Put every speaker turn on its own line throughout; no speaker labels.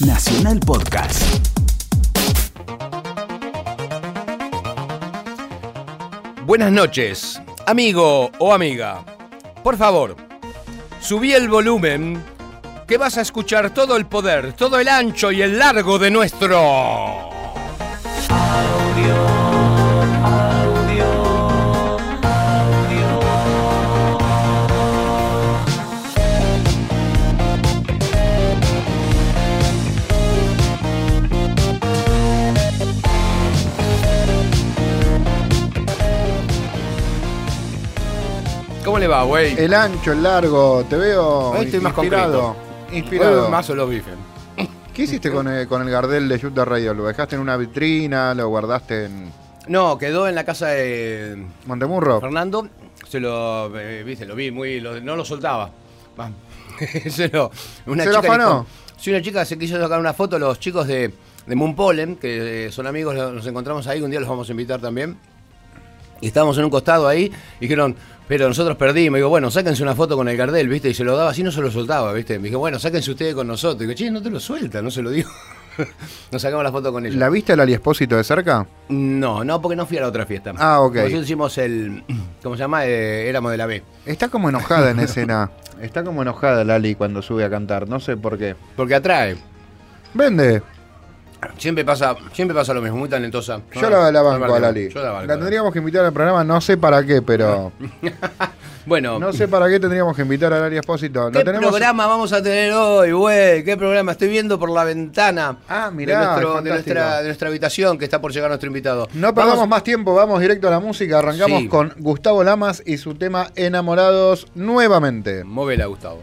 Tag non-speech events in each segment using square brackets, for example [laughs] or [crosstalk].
Nacional Podcast.
Buenas noches, amigo o amiga. Por favor, subí el volumen que vas a escuchar todo el poder, todo el ancho y el largo de nuestro... ¿Cómo le va, güey?
El ancho, el largo, te veo
Hoy estoy más
inspirado. Inspirado.
Más o lo bifen.
¿Qué hiciste con el, con el Gardel de the Radio? ¿Lo dejaste en una vitrina? ¿Lo guardaste en
No, quedó en la casa de
Montemurro?
Fernando. Se lo, eh, viste, lo vi muy, lo- no lo soltaba. Va. [laughs] se lo, una
¿Se lo
chica
afanó?
sí, una chica se quiso sacar una foto, los chicos de, de Moon Pollen, que eh, son amigos, lo- nos encontramos ahí, un día los vamos a invitar también. Y estábamos en un costado ahí, y dijeron, pero nosotros perdimos. Digo, bueno, sáquense una foto con el Gardel, ¿viste? Y se lo daba así, no se lo soltaba, ¿viste? Me dije, bueno, sáquense ustedes con nosotros. Digo, che, no te lo suelta, no se lo digo. [laughs] Nos sacamos la foto con ellos.
¿La viste al Ali Espósito de cerca?
No, no, porque no fui a la otra fiesta.
Ah, ok.
Nosotros hicimos el. [clears throat] ¿Cómo se llama? Eh, éramos de la B.
Está como enojada en [laughs] escena. Está como enojada Lali cuando sube a cantar, no sé por qué.
Porque atrae.
Vende.
Siempre pasa, siempre pasa lo mismo, muy talentosa.
Yo la, la banco a
la
Lali.
Yo la banco.
La tendríamos que invitar al programa, no sé para qué, pero. [laughs]
Bueno,
No sé para qué tendríamos que invitar a Lali Espósito.
¿qué
tenemos.
programa vamos a tener hoy, güey? ¿Qué programa? Estoy viendo por la ventana
Ah, mirá,
de, nuestro- de
fantástico.
nuestra, de nuestra habitación que está por llegar nuestro invitado.
No perdamos
Vamos-
más tiempo, vamos directo a la música. Arrancamos
Sí.
con Gustavo Lamas y su tema Enamorados nuevamente.
Móvela, Gustavo.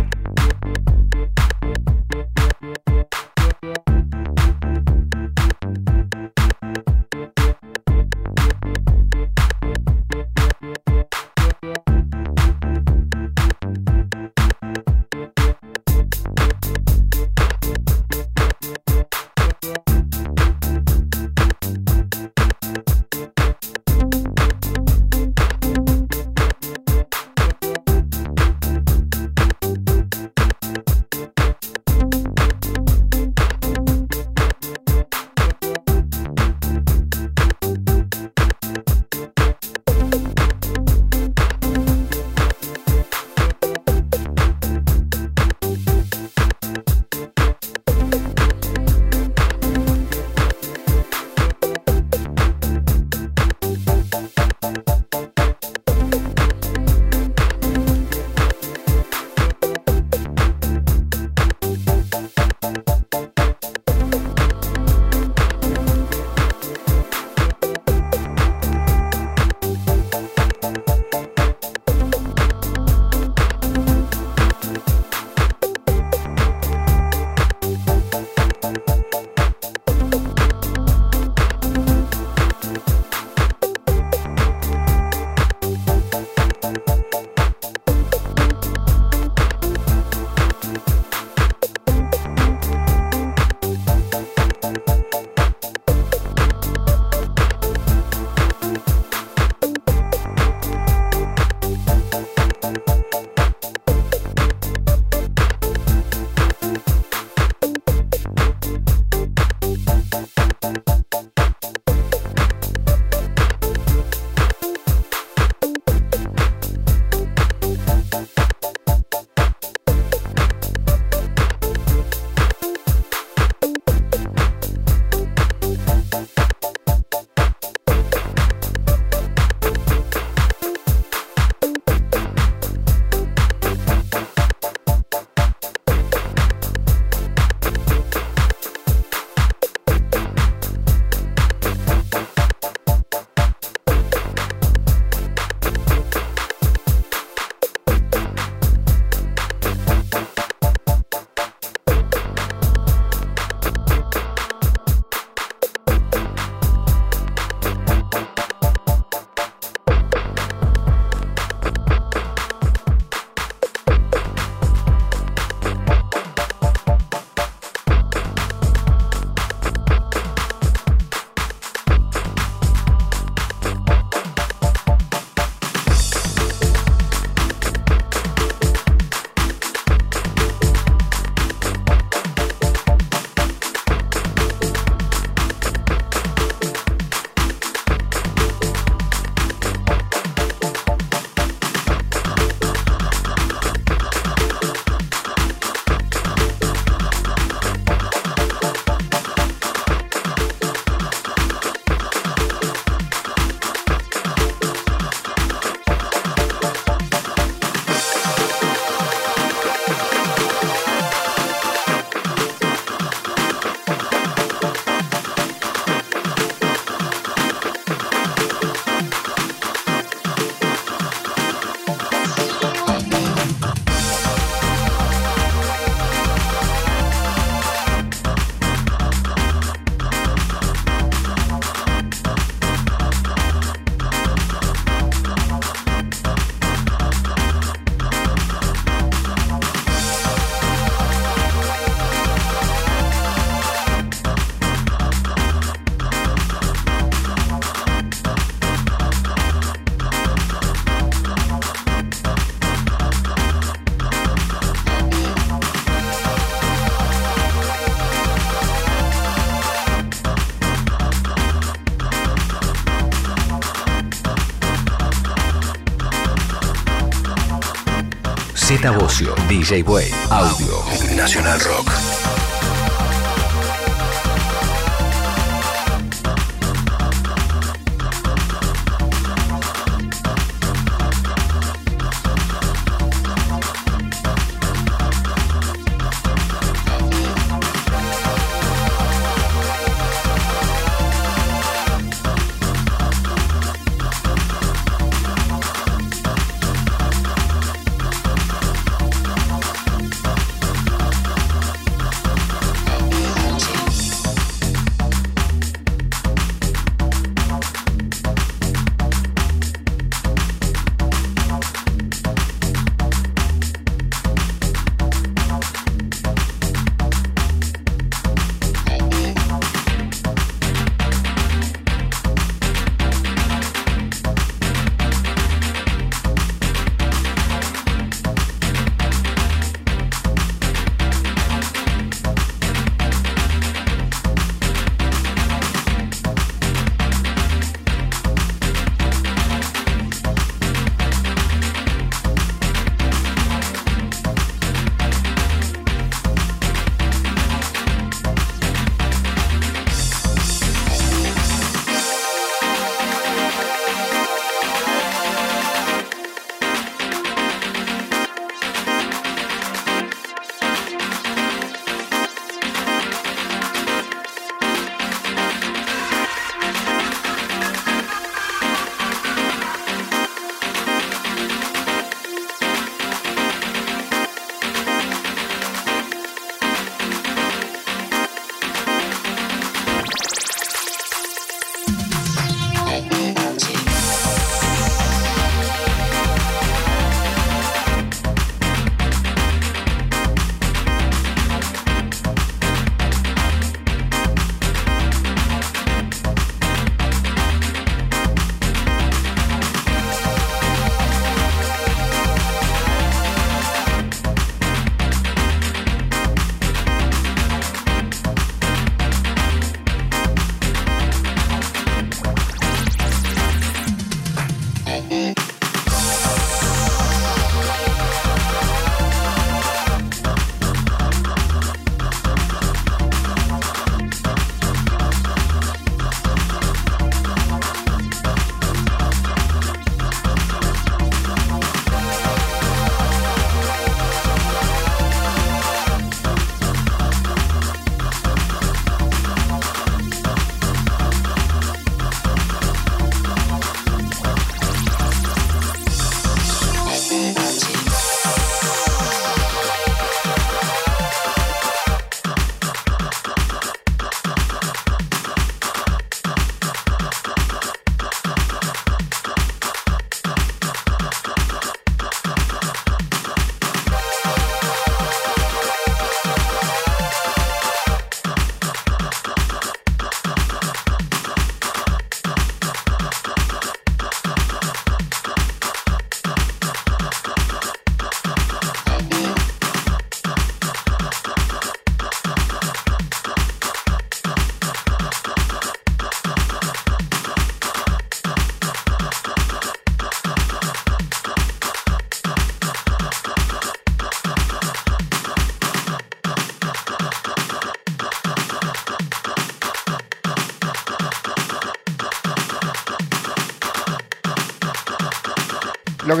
DJ Way, Audio, Nacional Rock.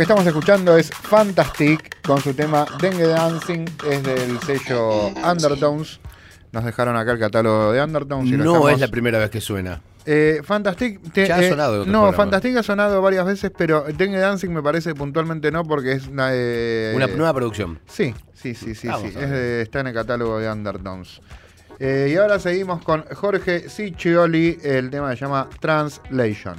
Que estamos escuchando es Fantastic con su tema Dengue Dancing, es del sello Undertones. Nos dejaron acá el catálogo de Undertones. y lo
No
estamos-
es la primera vez que suena.
Eh, Fantastic. te-
Ya ha
eh,
sonado en otros
No,
programas.
Fantastic ha sonado varias veces, pero Dengue Dancing me parece puntualmente no, porque es una. eh,
Una nueva producción.
Sí, sí, sí, sí.
Vamos
sí.
a
Es
ver.
de- está en el catálogo de Undertones. Eh, y ahora seguimos con Jorge Ciccioli. El tema se llama Translation.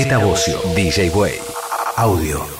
Z Bocio, DJ Way. Audio.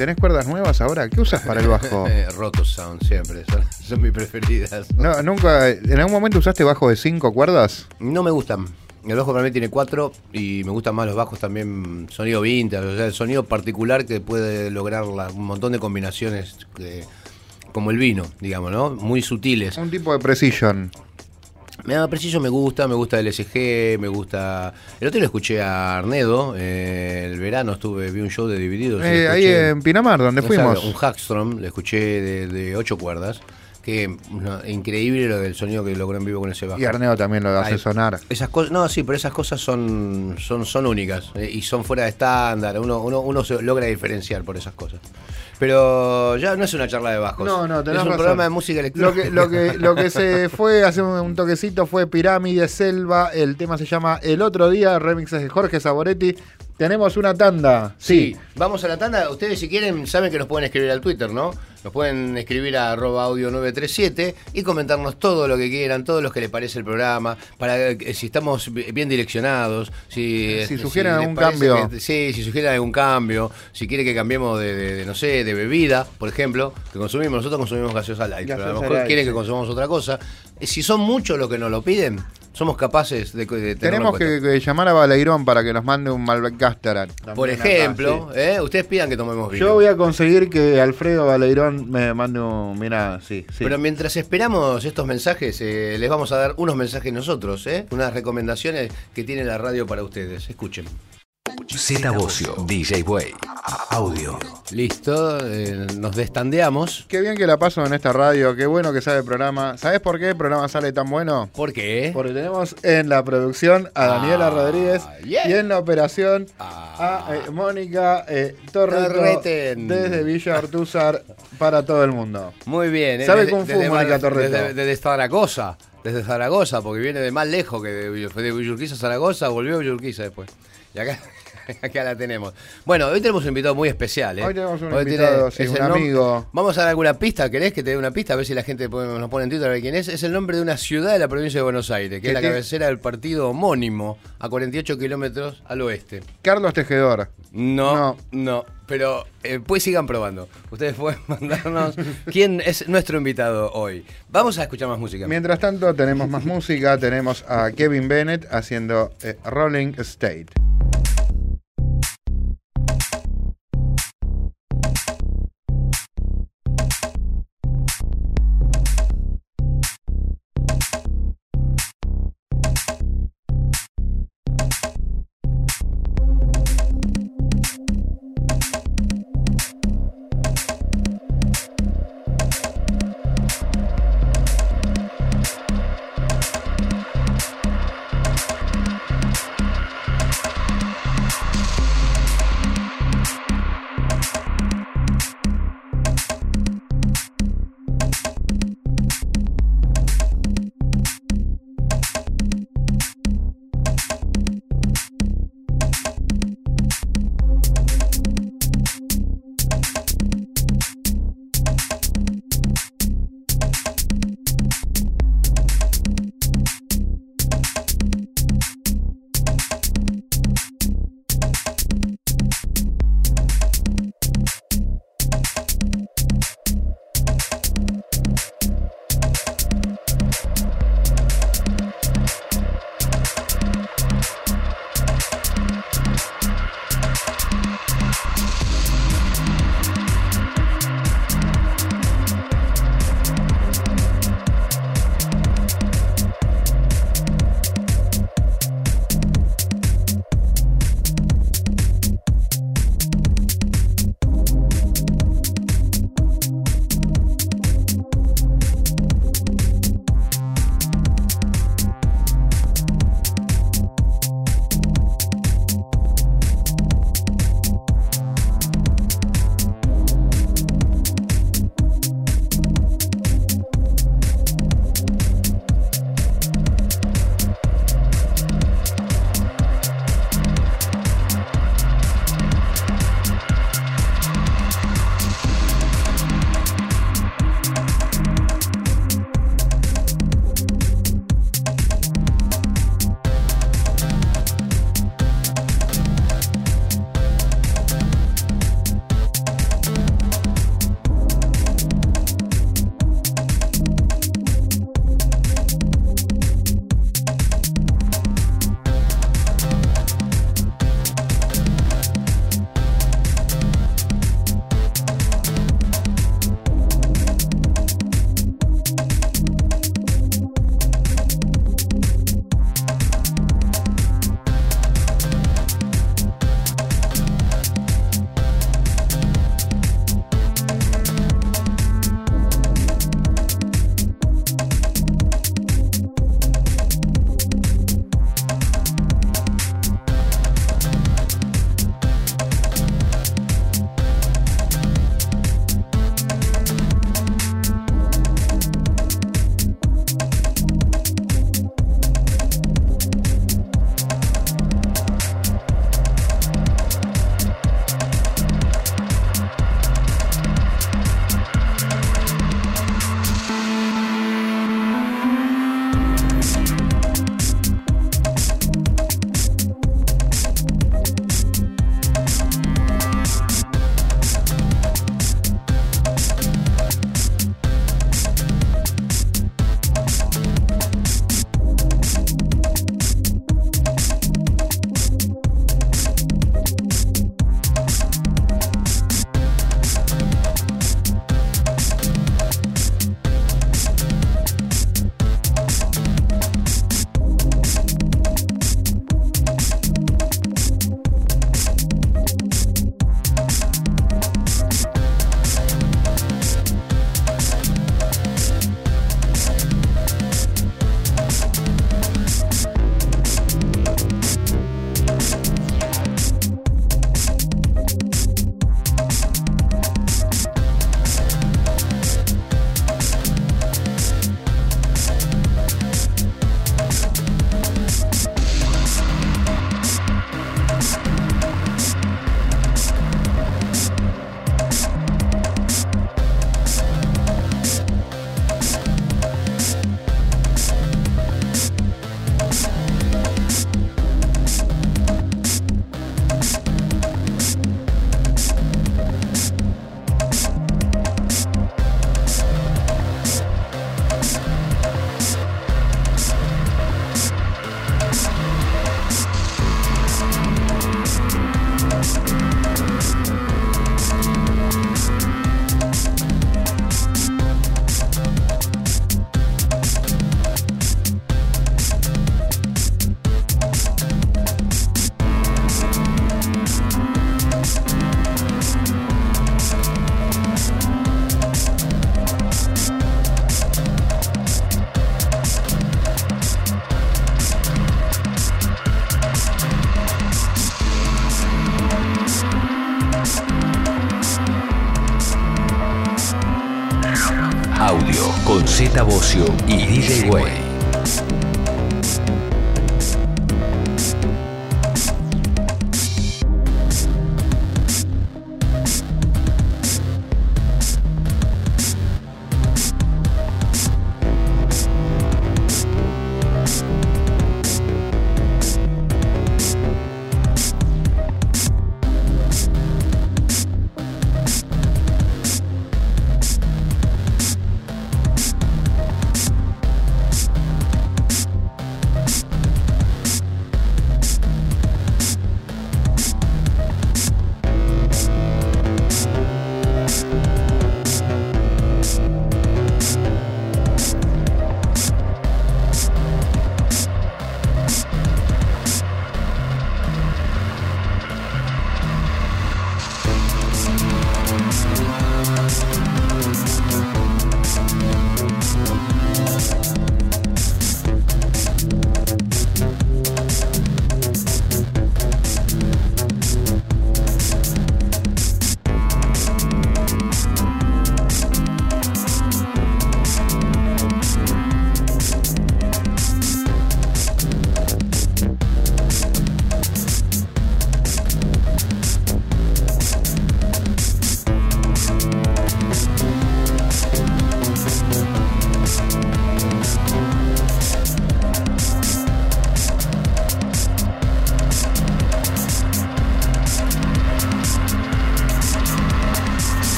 ¿Tenés cuerdas nuevas ahora? ¿Qué usas para el [laughs] bajo?
Rotos Sound siempre, [laughs] son, son mis preferidas.
No, nunca. ¿En algún momento usaste bajo de cinco cuerdas?
No me gustan. El bajo para mí tiene cuatro y me gustan más los bajos también, sonido vintage, o sea, el sonido particular que puede lograr la- un montón de combinaciones que- como el vino, digamos, ¿no? Muy sutiles.
Un tipo de precision.
Me da preciso, me gusta, me gusta el SG, me gusta. El otro lo escuché a Arnedo, eh, el verano estuve, vi un show de divididos.
Eh,
lo
ahí en Pinamar, donde fuimos.
un Hackstrom, le escuché de, de ocho cuerdas. Que no, increíble lo del sonido que logró en vivo con ese bajo.
Y Arneo también lo hace
Ay,
sonar.
Esas cosas, no, sí, pero esas cosas son, son, son únicas eh, y son fuera de estándar. Uno, uno, uno se logra diferenciar por esas cosas. Pero ya no es una charla de bajos.
No, no,
Es
tenés
un
razón.
programa de música
Lo
electrónica.
que, lo, que, lo que [laughs] se fue hace un, un toquecito fue Pirámide Selva. El tema se llama El otro día, remixes de Jorge Saboretti. Tenemos una tanda.
Sí, vamos a la tanda. Ustedes si quieren saben que nos pueden escribir al Twitter, ¿no? Nos pueden escribir a arroba audio 937 y comentarnos todo lo que quieran, todo lo que les parece el programa, para que si estamos bi- bien direccionados, si,
Si
este,
sugieren
les
algún cambio.
que- sí, si sugieren algún cambio, si quiere que cambiemos de, de- de, no sé, de bebida, por ejemplo, que consumimos, nosotros consumimos gaseosa light, pero a lo
Gaseosa
mejor
light,
quieren
sí.
que consumamos otra cosa. Si son muchos los que nos lo piden, somos capaces de, de
Tenemos que, que llamar a Baleirón para que nos mande un Malbec.
Por
acá,
ejemplo,
sí.
¿eh? ustedes pidan que tomemos vino.
Yo voy a conseguir que Alfredo Baleirón me mande un. Mira, sí, sí.
Pero mientras esperamos estos mensajes, eh, les vamos a dar unos mensajes nosotros, ¿eh? unas recomendaciones que tiene la radio para ustedes. Escuchen.
Z Bocio, DJ Way. Audio.
Listo, eh, nos destandeamos.
Qué bien que la paso en esta radio, qué bueno que sale el programa. ¿Sabes por qué el programa sale tan bueno?
¿Por qué?
Porque tenemos en la producción a Daniela
Ah,
Rodríguez
yeah.
y en la operación
Ah.
a eh, Mónica eh, Torreto
Torreten.
desde Villa Artúzar para todo el mundo.
Muy bien. ¿eh?
¿Sabe
Desde-
Kung Fu,
desde
Mónica Torreto?
Desde, desde Zaragoza. Desde Zaragoza, porque viene de más lejos que de, fue de Villurquiza a Zaragoza, volvió a Villurquiza después. Y acá, [laughs] acá la tenemos. Bueno, hoy tenemos un invitado muy especial. ¿eh?
Hoy tenemos un
tiene-
invitado, sí,
es
un
el
amigo.
Vamos a dar alguna pista, ¿querés que te dé una pista? A ver si la gente nos pone en Twitter a ver quién es. Es el nombre de una ciudad de la provincia de Buenos Aires, que
¿Qué
es la
tiene?
cabecera del partido homónimo, a 48 kilómetros al oeste.
Carlos Tejedor.
No,
No.
no, pero eh, pues sigan probando. Ustedes pueden [laughs] mandarnos quién es nuestro invitado hoy. Vamos a escuchar más música.
Mientras tanto, tenemos más música. Tenemos a Kevin Bennett haciendo eh, Rolling State.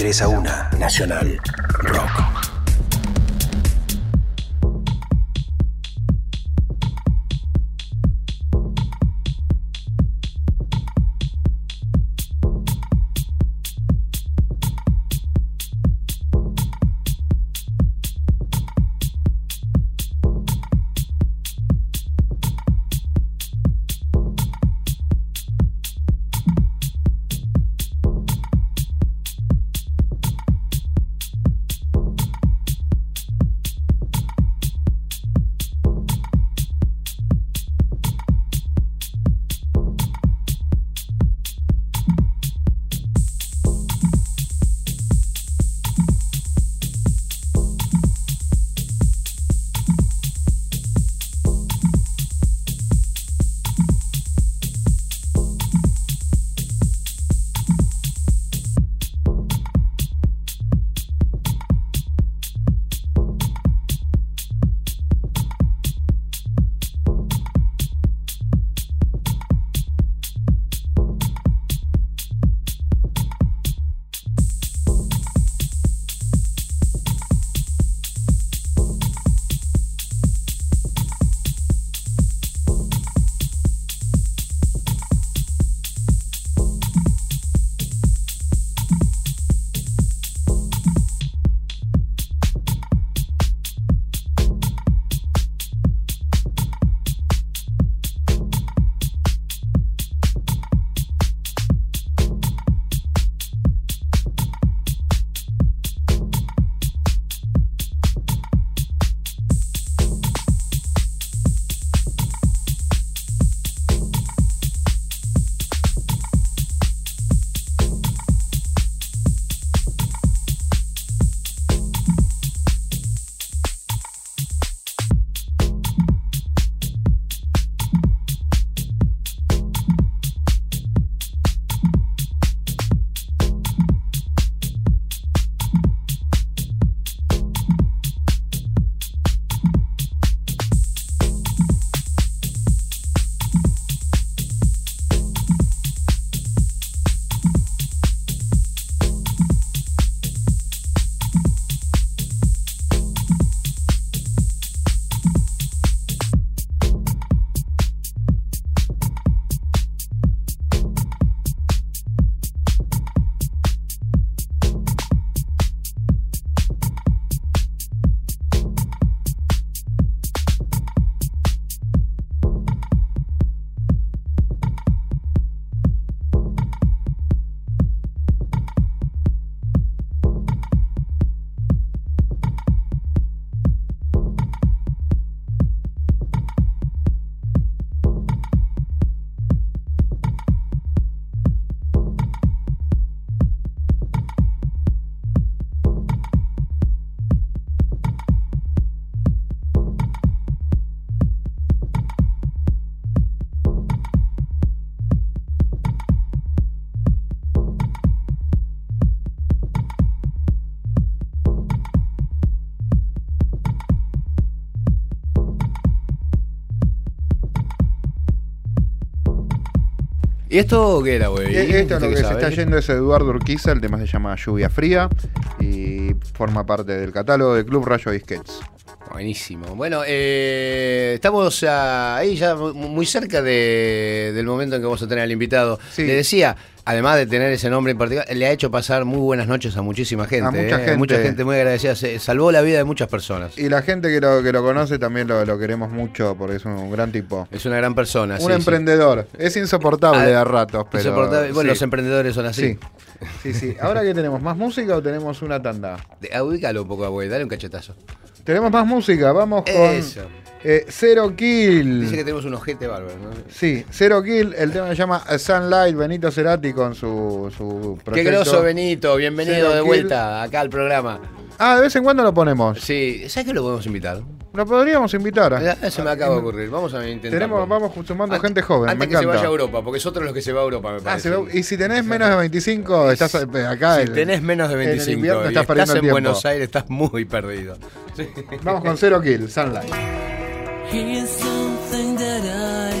3 a 1. Nacional.
¿Y esto qué era, güey?
Esto es lo
¿Usted
que se está yendo es Eduardo Urquiza, el tema se llama Lluvia Fría y forma parte del catálogo de Club Rayo Disquets.
Buenísimo. Bueno, eh, estamos ah, ahí ya mu- muy cerca de- del momento en que vamos a tener al invitado.
Sí.
Le decía, además de tener ese nombre en particular, le ha hecho pasar muy buenas noches a muchísima gente.
A mucha
eh,
gente.
Mucha gente muy agradecida. Se salvó la vida de muchas personas.
Y la gente que lo, que lo conoce también lo, lo queremos mucho porque es un gran tipo.
Es una gran persona.
un
sí, sí.
emprendedor. Es insoportable
Ah,
a ratos, pero.
Insoportable. Bueno,
sí.
los emprendedores son así.
Sí. Sí, sí. ¿Ahora qué tenemos? ¿Más música o tenemos una tanda?
De- ah, ubícalo un poco, güey. Dale un cachetazo.
Tenemos más música. Vamos con
Eso.
eh, Zero Kill.
Dice que tenemos un ojete bárbaro. ¿no?
Sí, Zero Kill. El tema se llama Sunlight. Benito Cerati con su, su
Qué
proyecto.
groso, Benito. Bienvenido
Zero
de
Kill.
vuelta acá al programa.
Ah, de vez en cuando lo ponemos.
Sí, ¿sabes que lo podemos invitar?
Lo podríamos invitar.
Ya, Se me acaba de ocurrir. Vamos a intentar.
Tenemos, vamos sumando gente joven.
Antes
me
que se
encanta.
vaya a Europa, porque es otro los que se va a Europa, me
Ah,
parece.
se ve- y si tenés menos de 25, estás eh, acá.
si
el-
tenés menos de
en el
25
invierno
y
estás perdiendo
estás
el
en
tiempo.
Buenos Aires, estás muy perdido. Sí.
Vamos con Zero Kill, Sunlight.
Here's something that I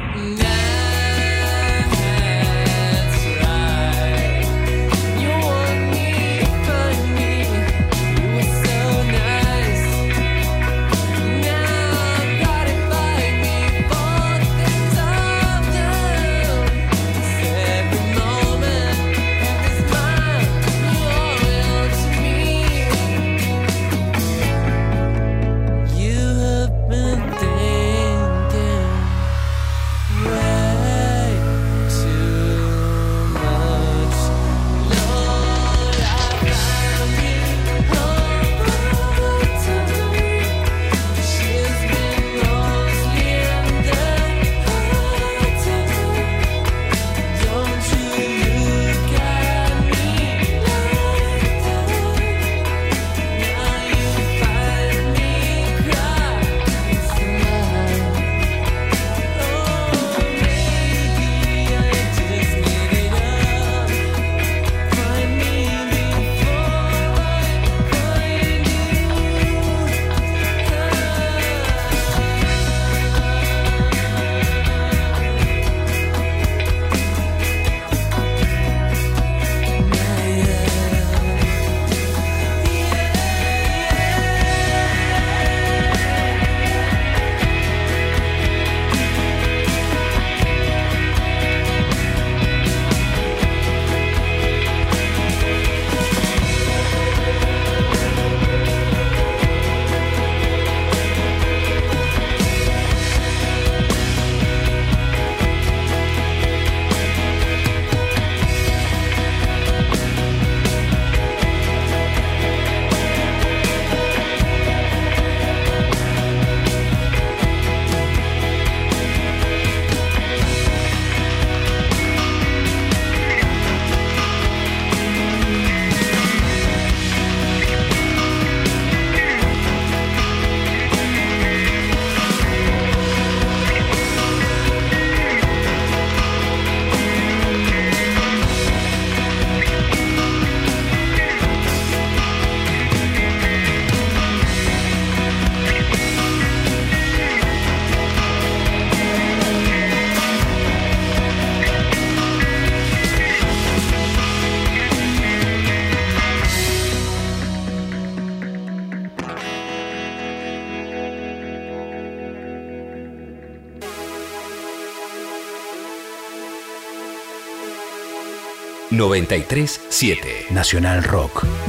937 Nacional Rock.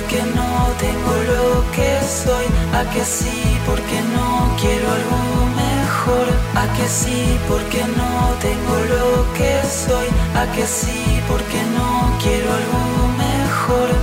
Porque no tengo lo que soy. A que sí, porque no quiero algo mejor. A que sí, porque no tengo lo que soy. A que sí, porque no quiero algo mejor.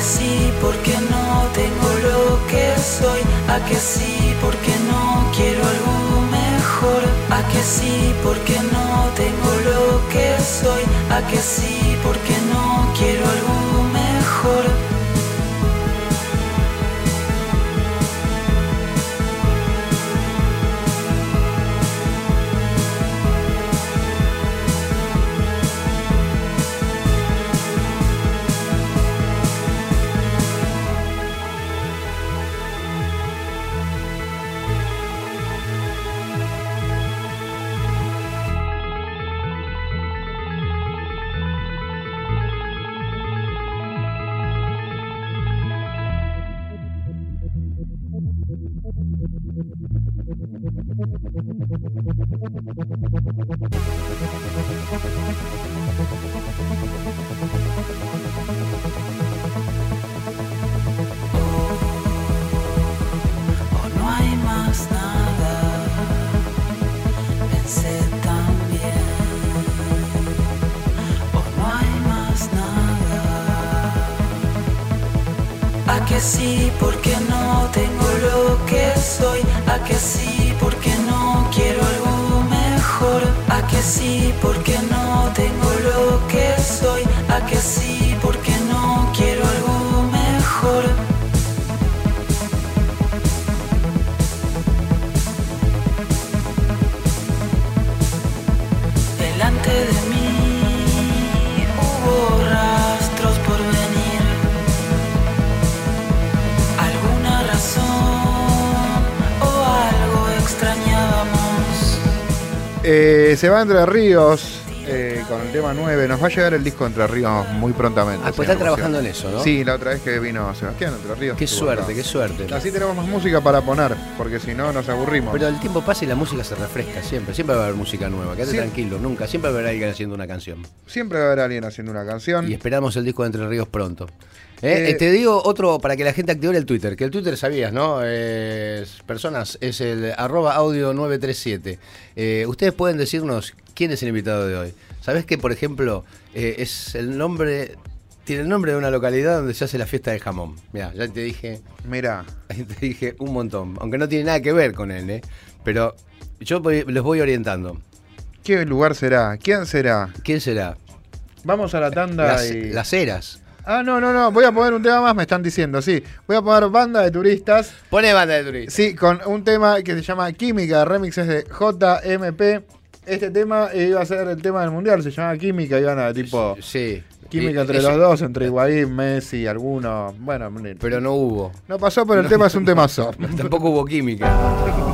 Que sí, porque no tengo lo que soy. A que sí, porque no quiero algo mejor. A que sí, porque no tengo lo que soy. A que sí, porque no quiero algo mejor.
Se va Entre Ríos con el tema 9. Nos va a llegar el disco Entre Ríos muy prontamente.
Ah, pues están trabajando en eso, ¿no?
Sí, la otra vez que vino Sebastián Entre Ríos.
Qué suerte,
acá.
qué suerte.
Así tenemos más música para poner, porque si no nos aburrimos.
Pero el tiempo pasa y la música se refresca siempre. Siempre va a haber música nueva. Quédate
Sí.
tranquilo, nunca. Siempre va a haber alguien haciendo una canción.
Siempre va a haber alguien haciendo una canción.
Y esperamos el disco de Entre Ríos pronto. Eh,
Eh,
eh, te digo otro para que la gente active el Twitter, que el Twitter sabías, ¿no? Eh, personas, es el arroba audio 937. Eh, ustedes pueden decirnos quién es el invitado de hoy. ¿Sabés que, por ejemplo, eh, es el nombre, tiene el nombre de una localidad donde se hace la fiesta del jamón? Mira, ya te dije,
Mirá, [laughs]
te dije un montón, aunque no tiene nada que ver con él, ¿eh? Pero yo voy- los voy orientando.
¿qué lugar será? ¿Quién será?
¿Quién será?
Vamos a la tanda
Las,
y...
las eras.
Ah, no, no, no. Voy a poner un tema más, me están diciendo, sí. Voy a poner banda de turistas.
Pone banda de turistas.
Sí, con un tema que se llama Química, remixes de JMP. Este tema iba a ser el tema del mundial, se llama Química, iban a tipo
Sí.
química entre los dos, entre Higuaín, Messi, algunos. Bueno,
Pero no hubo.
no pasó, pero el tema es un temazo. [laughs]
Tampoco hubo química. [laughs]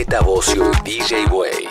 Z Bocio y DJ Way.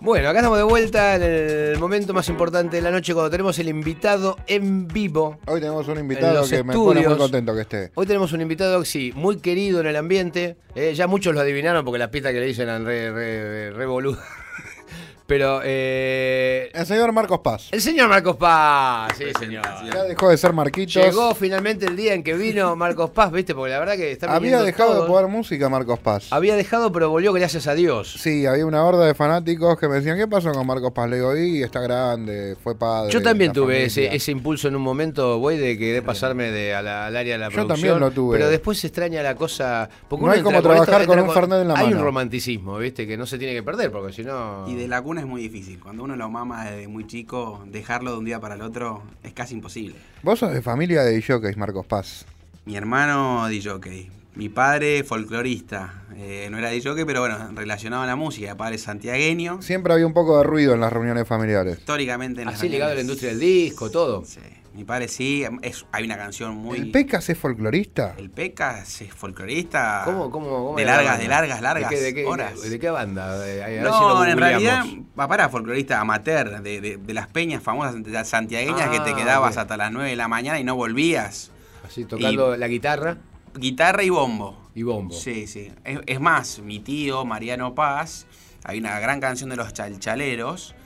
Bueno, acá estamos de vuelta en el momento más importante de la noche cuando tenemos el invitado en vivo.
Hoy tenemos un invitado que me pone muy
estudios.
contento que esté.
Hoy tenemos un invitado, sí, muy querido en el ambiente. Eh, ya muchos lo adivinaron porque las pistas que le dicen eran re, re, re boludas. [laughs] Pero eh,
El señor Marcos Paz.
el señor Marcos Paz, sí señor.
Ya dejó de ser Marquitos.
Llegó finalmente el día en que vino Marcos Paz, ¿viste? Porque la verdad que está
Había dejado
todo.
de jugar música Marcos Paz.
Había dejado, pero volvió gracias a Dios.
Sí, había una horda de fanáticos que me decían, ¿qué pasó con Marcos Paz? Le digo, y está grande, fue padre.
Yo también tuve
familia".
ese, ese impulso en un momento, güey, de querer pasarme de, a la- al área de la
Yo
producción.
también lo tuve.
Pero después se extraña la cosa. Porque
No hay como
con
trabajar
esto,
con un Fernet en la
Hay un
mano.
romanticismo, ¿viste? Que no se tiene que perder, porque si no.
Y de la cuna es muy difícil. Cuando uno lo mama desde muy chico, dejarlo de un día para el otro es casi imposible.
Vos sos de familia de jockeys, Marcos Paz.
Mi hermano DJ, mi padre folclorista. Eh, no era DJ, pero bueno, relacionado a la música. Mi padre es santiagueño.
Siempre había un poco de ruido en las reuniones familiares.
Históricamente en las
Así ligado a la industria del disco, todo.
Sí. Mi padre sí, es, hay una canción muy...
¿El Pecas es folclorista?
El Pecas es folclorista.
¿Cómo, cómo, cómo
de largas, de largas, largas
¿De qué, de qué-
horas.
¿De qué banda? Eh,
No, en realidad, papá era folclorista amateur, de, de- de las peñas famosas de las santiagueñas que te
Ah,
quedabas hasta las 9 de la mañana y no volvías.
Así tocando la guitarra
Guitarra y bombo.
y bombo.
Sí, sí. Es, es más, mi tío, Mariano Paz, hay una gran canción de los chalchaleros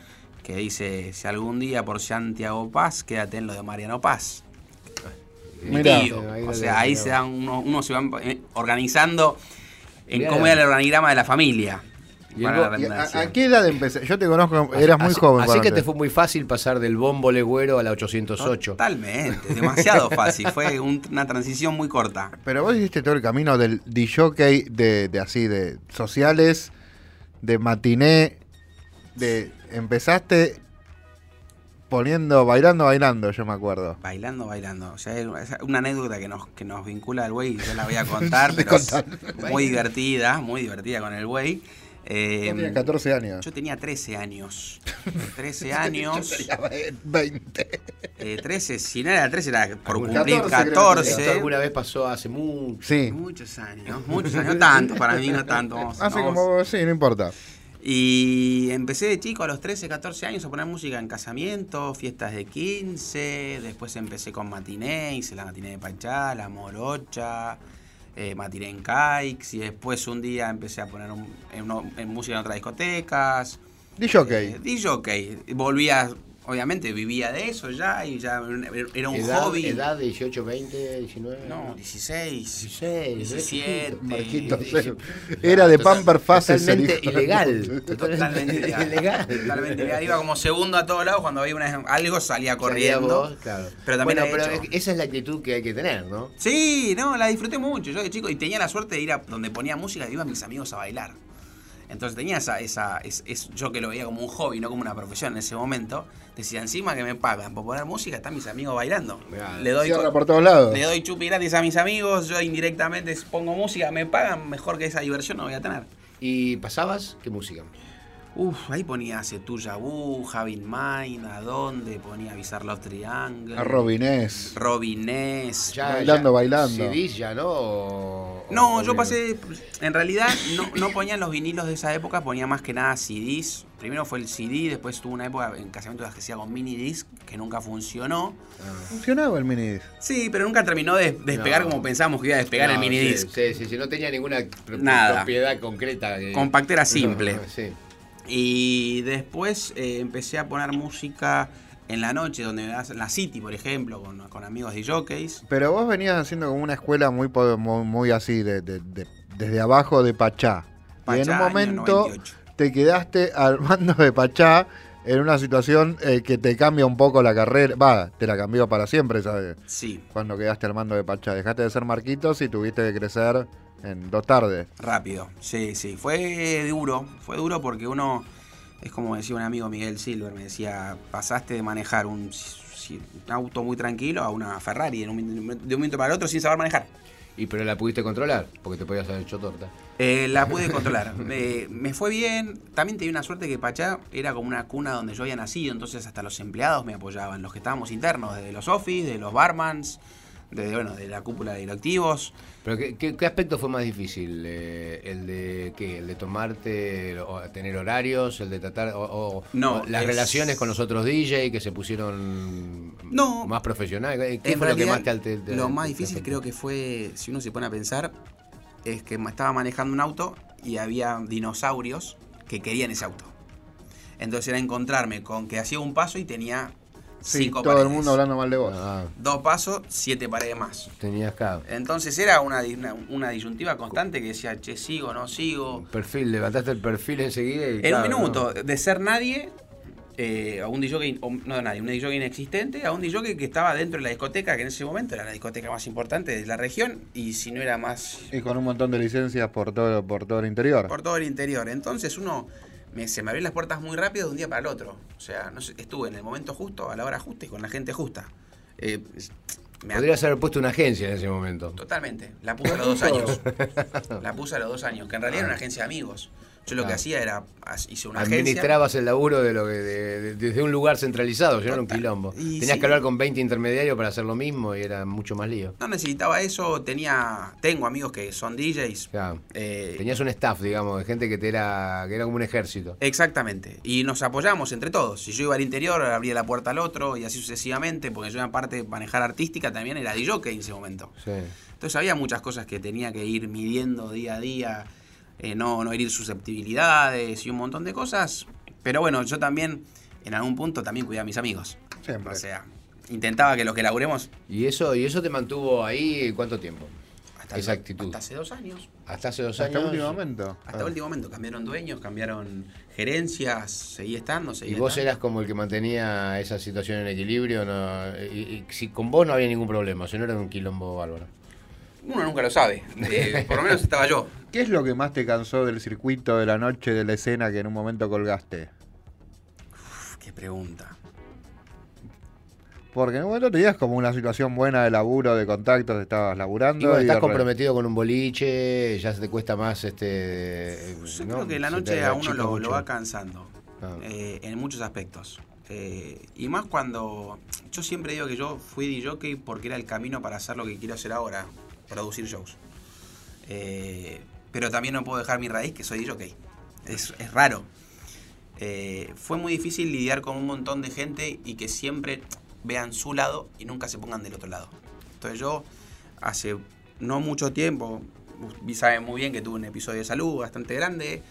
que dice, si algún día por Santiago Paz, quédate en lo de Mariano Paz. Mi
Mirá.
O sea, ahí se dan uno, uno se van eh, organizando en
Mirá.
cómo era el organigrama de la familia.
Y el
Para la
¿Y a, qué edad empecé? Yo te conozco, eras muy joven.
Así que
te-
te fue muy fácil pasar del bombo legüero a la 808.
Totalmente, demasiado [laughs] fácil. Fue un- una transición muy corta.
Pero vos hiciste todo el camino del DJ de, de así, de sociales, de matiné, de empezaste poniendo, bailando, bailando, yo me acuerdo.
Bailando, bailando. O sea, es una anécdota que nos, que nos vincula al güey, yo la voy a [laughs] contar, pero es muy divertida, muy divertida con el güey. Eh,
Vos tenías 14 años.
yo tenía 13 años. [laughs] 13 años.
20.
eh, 13, si no era 13, era por cumplir
14 creo que
Esto
14.
alguna vez pasó hace mucho.
Sí.
Muchos años, muchos años. No tanto, para mí no tanto. vamos-
Hace
vamos-
como, sí, no importa.
Y empecé de chico a los 13, 14 años a poner música en casamientos, fiestas de 15, después empecé con matiné, hice la matiné de Pachá, la morocha, eh, matiné en Caix, y después un día empecé a poner un- en, uno- en música en otras discotecas.
DJ.
Eh, DJ, volvía, obviamente vivía de eso ya, y ya era un
edad,
hobby.
edad de 18, 20, 19.
No, 16,
16,
17.
Marquitos,
Eh,
era de Pamper Faces. [laughs]
Totalmente ilegal.
Totalmente ilegal. Totalmente ilegal. Iba como segundo a todos lados cuando había una, algo salía corriendo.
vos, claro.
Pero también
bueno, pero
hecho-
esa es la actitud que hay que tener, ¿no?
Sí, no, la disfruté mucho. Yo de chico y tenía la suerte de ir a donde ponía música y iban mis amigos a bailar. Entonces tenía esa, esa es, es- yo que lo veía como un hobby, no como una profesión en ese momento. Decía, encima que me pagan por poner música, están mis amigos bailando.
Mirá,
Le doy,
por todos lados.
le doy chupi gratis a mis amigos, yo indirectamente pongo música, me pagan, mejor que esa diversión no voy a tener.
¿Y pasabas? ¿Qué música?
Uf, ahí ponía Setuya Bu, Javin Mine, ¿a dónde? Ponía Bizarre Love Triangle.
A Robinés.
Robin Ness.
Bailando, bailando.
CDs ya, ¿no? O-
No,
o-
yo pasé. En realidad, no, no ponían los vinilos de esa época, ponía más que nada CDs. Primero fue el CD, después tuvo una época en casamientos que hacía con mini disc, que nunca funcionó.
Funcionaba el mini disc.
Sí, pero nunca terminó de despegar
No.
como pensábamos que iba a despegar el mini
sí,
disc.
Sí, sí, sí, no tenía ninguna
Nada.
propiedad concreta. que-
Compactera simple.
No, sí.
Y después eh, empecé a poner música en la noche, donde me das- en la City, por ejemplo, con, con amigos de jockeys.
Pero vos venías haciendo como una escuela muy, muy, muy así, de, de- de- desde abajo de Pachá. y en un momento
98.
te quedaste al mando de Pachá en una situación eh, que te cambia un poco la carrera. Va, te la cambió para siempre, ¿sabes?
Sí,
Cuando quedaste al mando de Pachá. Dejaste de ser Marquitos y tuviste que crecer en dos tardes.
rápido. Sí, sí. Fue duro. Fue duro porque uno, es como decía un amigo Miguel Silver, me decía, pasaste de manejar un, auto muy tranquilo a una Ferrari en un min- de un momento para el otro sin saber manejar.
Y pero la pudiste controlar, porque te podías haber hecho torta.
Eh, la pude controlar. [laughs] Me, me fue bien. También tenía una suerte que Pachá era como una cuna donde yo había nacido, entonces hasta los empleados me apoyaban, los que estábamos internos, desde los office, de los barmans, de, bueno, de la cúpula de directivos.
¿Pero qué, qué- qué aspecto fue más difícil? Eh, ¿El de qué? ¿El de tomarte, o tener horarios? ¿El de tratar, o, o-
No,
las
es-
relaciones con los otros DJ que se pusieron
No.
más profesionales? ¿Qué fue lo que más te alte- te-
lo
te-
más
te
difícil creo que fue, si uno se pone a pensar, es que estaba manejando un auto y había dinosaurios que querían ese auto. Entonces era encontrarme con que hacía un paso y tenía
Sí,
cinco
todo
paredes.
el mundo hablando mal de vos.
Ah,
Dos pasos, siete paredes más.
tenías acá
Entonces era una, una, una disyuntiva constante que decía, che, sigo, no sigo.
perfil, levantaste el perfil enseguida y
En
claro,
un minuto,
¿no?
de ser nadie eh, a un DJ, o no de nadie, un DJ inexistente, a un DJ que estaba dentro de la discoteca, que en ese momento era la discoteca más importante de la región, y si no era más
Y con un montón de licencias por todo, por todo el interior.
por todo el interior. Entonces uno me- se me abrieron las puertas muy rápido de un día para el otro. O sea, no sé, estuve en el momento justo, a la hora justa y con la gente justa. Eh, me
Podrías haber puesto una agencia en ese momento.
Totalmente. La puse a los dos años. [laughs] La puse a los dos años, que en realidad era una agencia de amigos. Yo lo que hacía era, hice una agencia.
Administrabas el laburo de lo que de- de- desde un lugar centralizado, no era un quilombo.
Y
Tenías
sí.
que hablar con 20 intermediarios para hacer lo mismo y era mucho más lío.
No necesitaba eso, tenía, tengo amigos que son DJs.
Claro.
eh,
Tenías un staff, digamos, de gente que te era, que era como un ejército.
Exactamente. Y nos apoyamos entre todos. Si yo iba al interior, abría la puerta al otro y así sucesivamente, porque yo aparte de manejar artística también era DJ en ese momento.
Sí.
Entonces había muchas cosas que tenía que ir midiendo día a día, eh, no, no herir susceptibilidades y un montón de cosas. Pero bueno, yo también en algún punto también cuidaba a mis amigos.
Siempre.
O sea, intentaba que los que laburemos
¿Y eso, y eso te mantuvo ahí cuánto tiempo?
hasta,
Esa actitud.
hasta hace dos años.
Hasta hace dos
Hasta
años.
último momento.
Hasta
Ah.
último momento cambiaron dueños, cambiaron gerencias, seguí estando,
Y
seguí
vos
estando.
eras como el que mantenía esa situación en equilibrio, no, y, y si con vos no había ningún problema, si no era un quilombo bárbaro.
Uno nunca lo sabe. Eh, por lo menos estaba yo.
¿Qué es lo que más te cansó del circuito de la noche de la escena que en un momento colgaste?
Uf, qué pregunta.
Porque en un momento tenías como una situación buena de laburo, de contactos, estabas laburando.
Y bueno,
y
estás
de
comprometido con un boliche, ya se te cuesta más este.
Yo
¿no?
creo que la noche a uno lo, va cansando.
Ah.
eh, en muchos aspectos. Eh, y más cuando. Yo siempre digo que yo fui DJ porque era el camino para hacer lo que quiero hacer ahora: producir shows. Eh, pero también no puedo dejar mi raíz, que soy DJ. Es, es raro. Eh, fue muy difícil lidiar con un montón de gente y que siempre vean su lado y nunca se pongan del otro lado. Entonces yo, hace no mucho tiempo, vi- saben muy bien que tuve un episodio de salud bastante grande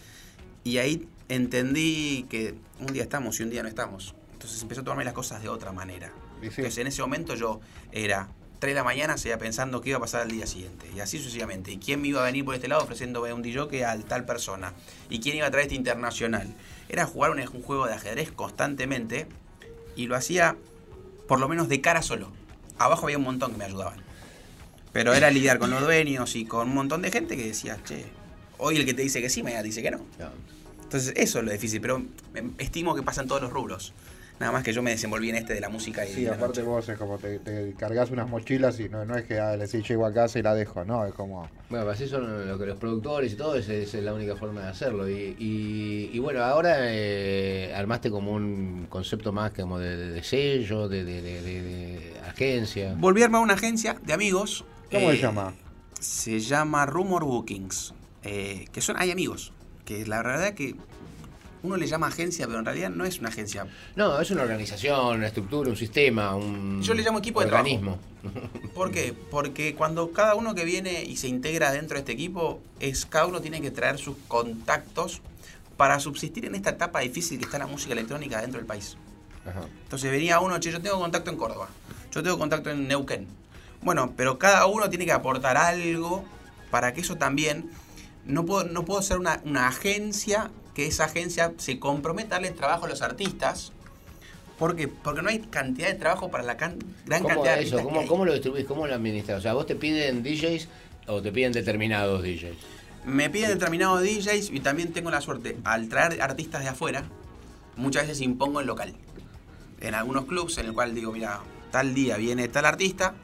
y ahí entendí que un día estamos y un día no estamos. Entonces empezó a tomarme las cosas de otra manera.
Y sí.
Entonces en ese momento yo era 3 de la mañana, seguía pensando qué iba a pasar al día siguiente. Y así sucesivamente. ¿Y quién me iba a venir por este lado ofreciéndome un DJ a tal persona? ¿Y quién iba a traer este internacional? Era jugar un, un juego de ajedrez constantemente y lo hacía por lo menos de cara solo. Abajo había un montón que me ayudaban. Pero era lidiar con los dueños y con un montón de gente que decía, che, hoy el que te dice que sí, mañana te dice que no. Entonces eso es lo difícil, pero em, estimo que pasa en todos los rubros. Nada más que yo me desenvolví en este de la música y
Sí, aparte
noche.
vos es como te, te cargas unas mochilas y no, no es que ah, le decís llego a casa y la dejo, no, es como...
Bueno, pues así son lo que los productores y todo, esa esa es la única forma de hacerlo. Y, y- y bueno, ahora eh, armaste como un concepto más como de, de- de sello, de, de- de- de- de agencia.
Volví a armar una agencia de amigos.
¿Cómo
eh,
se llama?
Se llama Rumor Bookings. eh, que son, hay amigos. Que la verdad que uno le llama agencia, pero en realidad no es una agencia.
No, es una organización, una estructura, un sistema, un
Yo le llamo equipo de
organismo.
¿Por qué? Porque cuando cada uno que viene y se integra dentro de este equipo, es cada uno tiene que traer sus contactos para subsistir en esta etapa difícil que está la música electrónica dentro del país.
Ajá.
Entonces venía uno, che, yo tengo contacto en Córdoba, yo tengo contacto en Neuquén. Bueno, pero cada uno tiene que aportar algo para que eso también... No puedo, no puedo ser una, una agencia que esa agencia se comprometa a darle trabajo a los artistas. ¿Por qué? Porque no hay cantidad de trabajo para la can- gran
¿Cómo,
cantidad de
eso,
artistas. que
¿cómo,
hay.
¿Cómo lo distribuís? ¿Cómo lo administras? O sea, vos te piden DJs o te piden determinados DJs.
Me piden determinados DJs y también tengo la suerte, al traer artistas de afuera, muchas veces impongo el local. En algunos clubs en el cual digo, mira, tal día viene tal artista,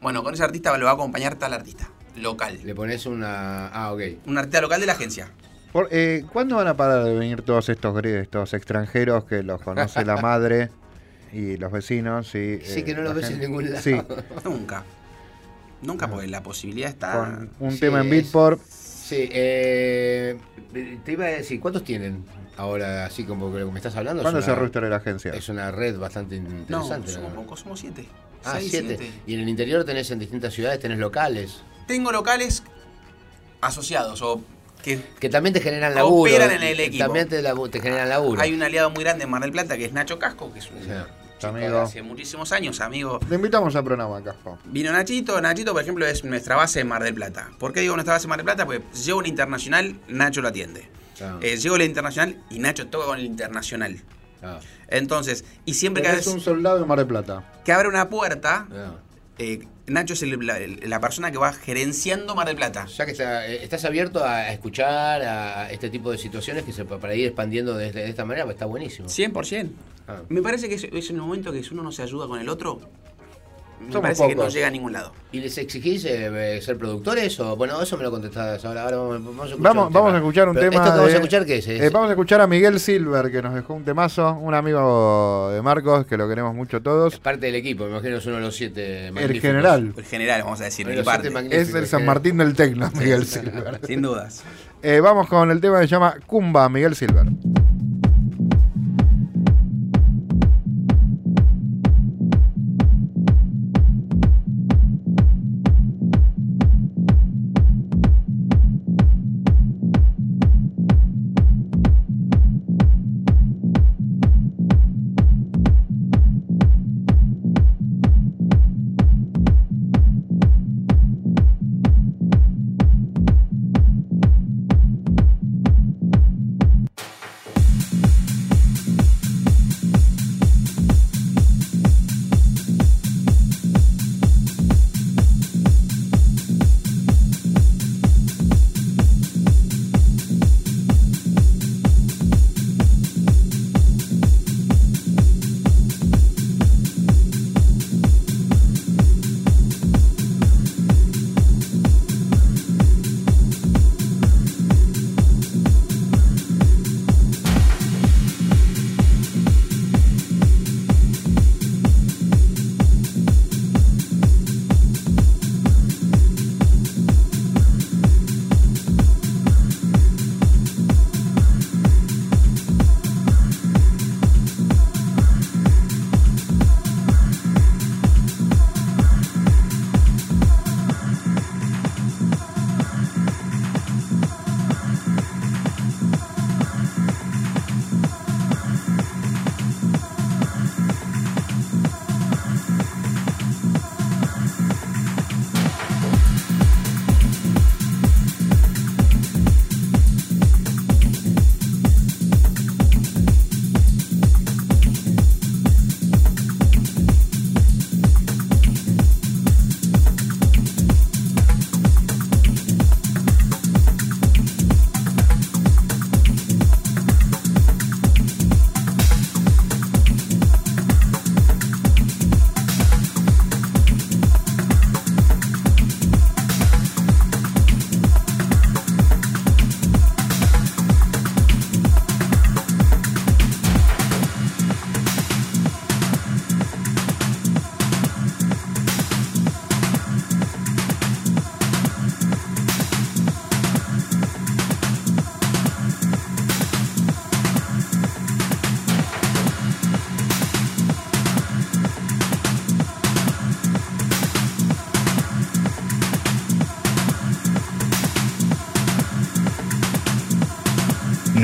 bueno, con ese artista lo va a acompañar tal artista, local.
Le pones una. Ah, ok.
Un artista local de la agencia.
Por- eh, ¿Cuándo van a parar de venir todos estos, estos extranjeros que los conoce la madre y los vecinos? Y, [laughs]
Sí,
eh,
que no los
la
ves en ningún lado.
Sí, [laughs]
Nunca. Nunca, porque la posibilidad está.
Con un
sí,
tema en Beatport.
Sí, eh, te iba a decir, ¿cuántos tienen ahora, así como que me estás hablando?
¿Cuándo
es
se
una,
registró la agencia?
Es una red bastante
No,
interesante.
somos
¿no?
pocos, somos siete.
Ah,
Seis,
siete.
siete.
Y en el interior tenés en distintas ciudades, tenés locales.
Tengo locales asociados o que
Que también te generan laburo.
Cooperan en el equipo.
También te, te generan laburo.
hay un aliado muy grande en Mar del Plata que es Nacho Casco, que es un
Sí.
chico
Amigo.
de hace muchísimos años, amigo.
Le invitamos al programa, Caspo.
Vino Nachito, Nachito por ejemplo es nuestra base en Mar del Plata. ¿Por qué digo nuestra base en Mar del Plata? Porque llego una internacional, Nacho lo atiende.
Ah,
Eh, llego la internacional y Nacho toca con el internacional.
ah,
Entonces, y siempre que,
Es un soldado de Mar del Plata.
que abre una puerta,
ah.
Eh, Nacho es el- la, la persona que va gerenciando Mar del Plata.
Ya que está- eh, estás abierto a escuchar a este tipo de situaciones que se para ir expandiendo de, de esta manera, pues está buenísimo.
100%.
Ah.
Me parece que es, es un momento que si uno no se ayuda con el otro, me
Somos
parece que no llega a ningún lado.
¿Y les exigís eh, ser productores? o Bueno, eso me lo contestás ahora. Ahora vamos, vamos a escuchar
Vamos,
un
vamos
tema.
a escuchar un
Pero
tema.
¿Esto que vamos a escuchar qué es? Es-
Eh, vamos a escuchar a Miguel Silver, que nos dejó un temazo. Un amigo de Marcos, que lo queremos mucho todos.
es parte del equipo, me imagino es uno de los siete
El general.
El general, vamos a decir,
siete
parte.
Es el
el
San. Martín del Tecno, Miguel [laughs] Silver.
Sin dudas.
Eh, vamos con el tema que se llama Cumba, Miguel Silver.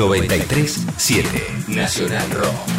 93.7 Nacional Rock.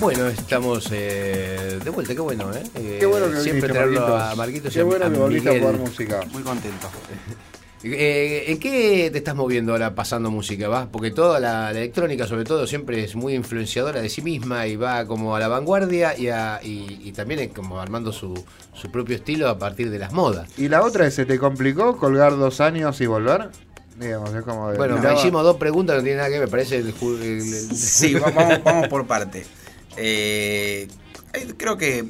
Bueno, estamos eh, de vuelta, qué bueno, ¿eh? Eh,
Qué bueno que
Siempre
viniste,
traerlo
Marquitos.
a Marquitos y
Qué
a,
bueno
a
que volviste a jugar música.
Muy contento. [laughs]
Eh, ¿En qué te estás moviendo ahora pasando música? ¿Vas? Porque toda la, la electrónica, sobre todo, siempre es muy influenciadora de sí misma y va como a la vanguardia y, a- y- y también es como armando su, su propio estilo a partir de las modas.
Y la otra es, ¿se te complicó colgar dos años y volver? Digamos, es como... de-
Bueno,
miraba-
hicimos dos preguntas, no tiene nada que ver, me parece el, el- el-
Sí, va- vamos, vamos por parte. Eh, eh, creo que,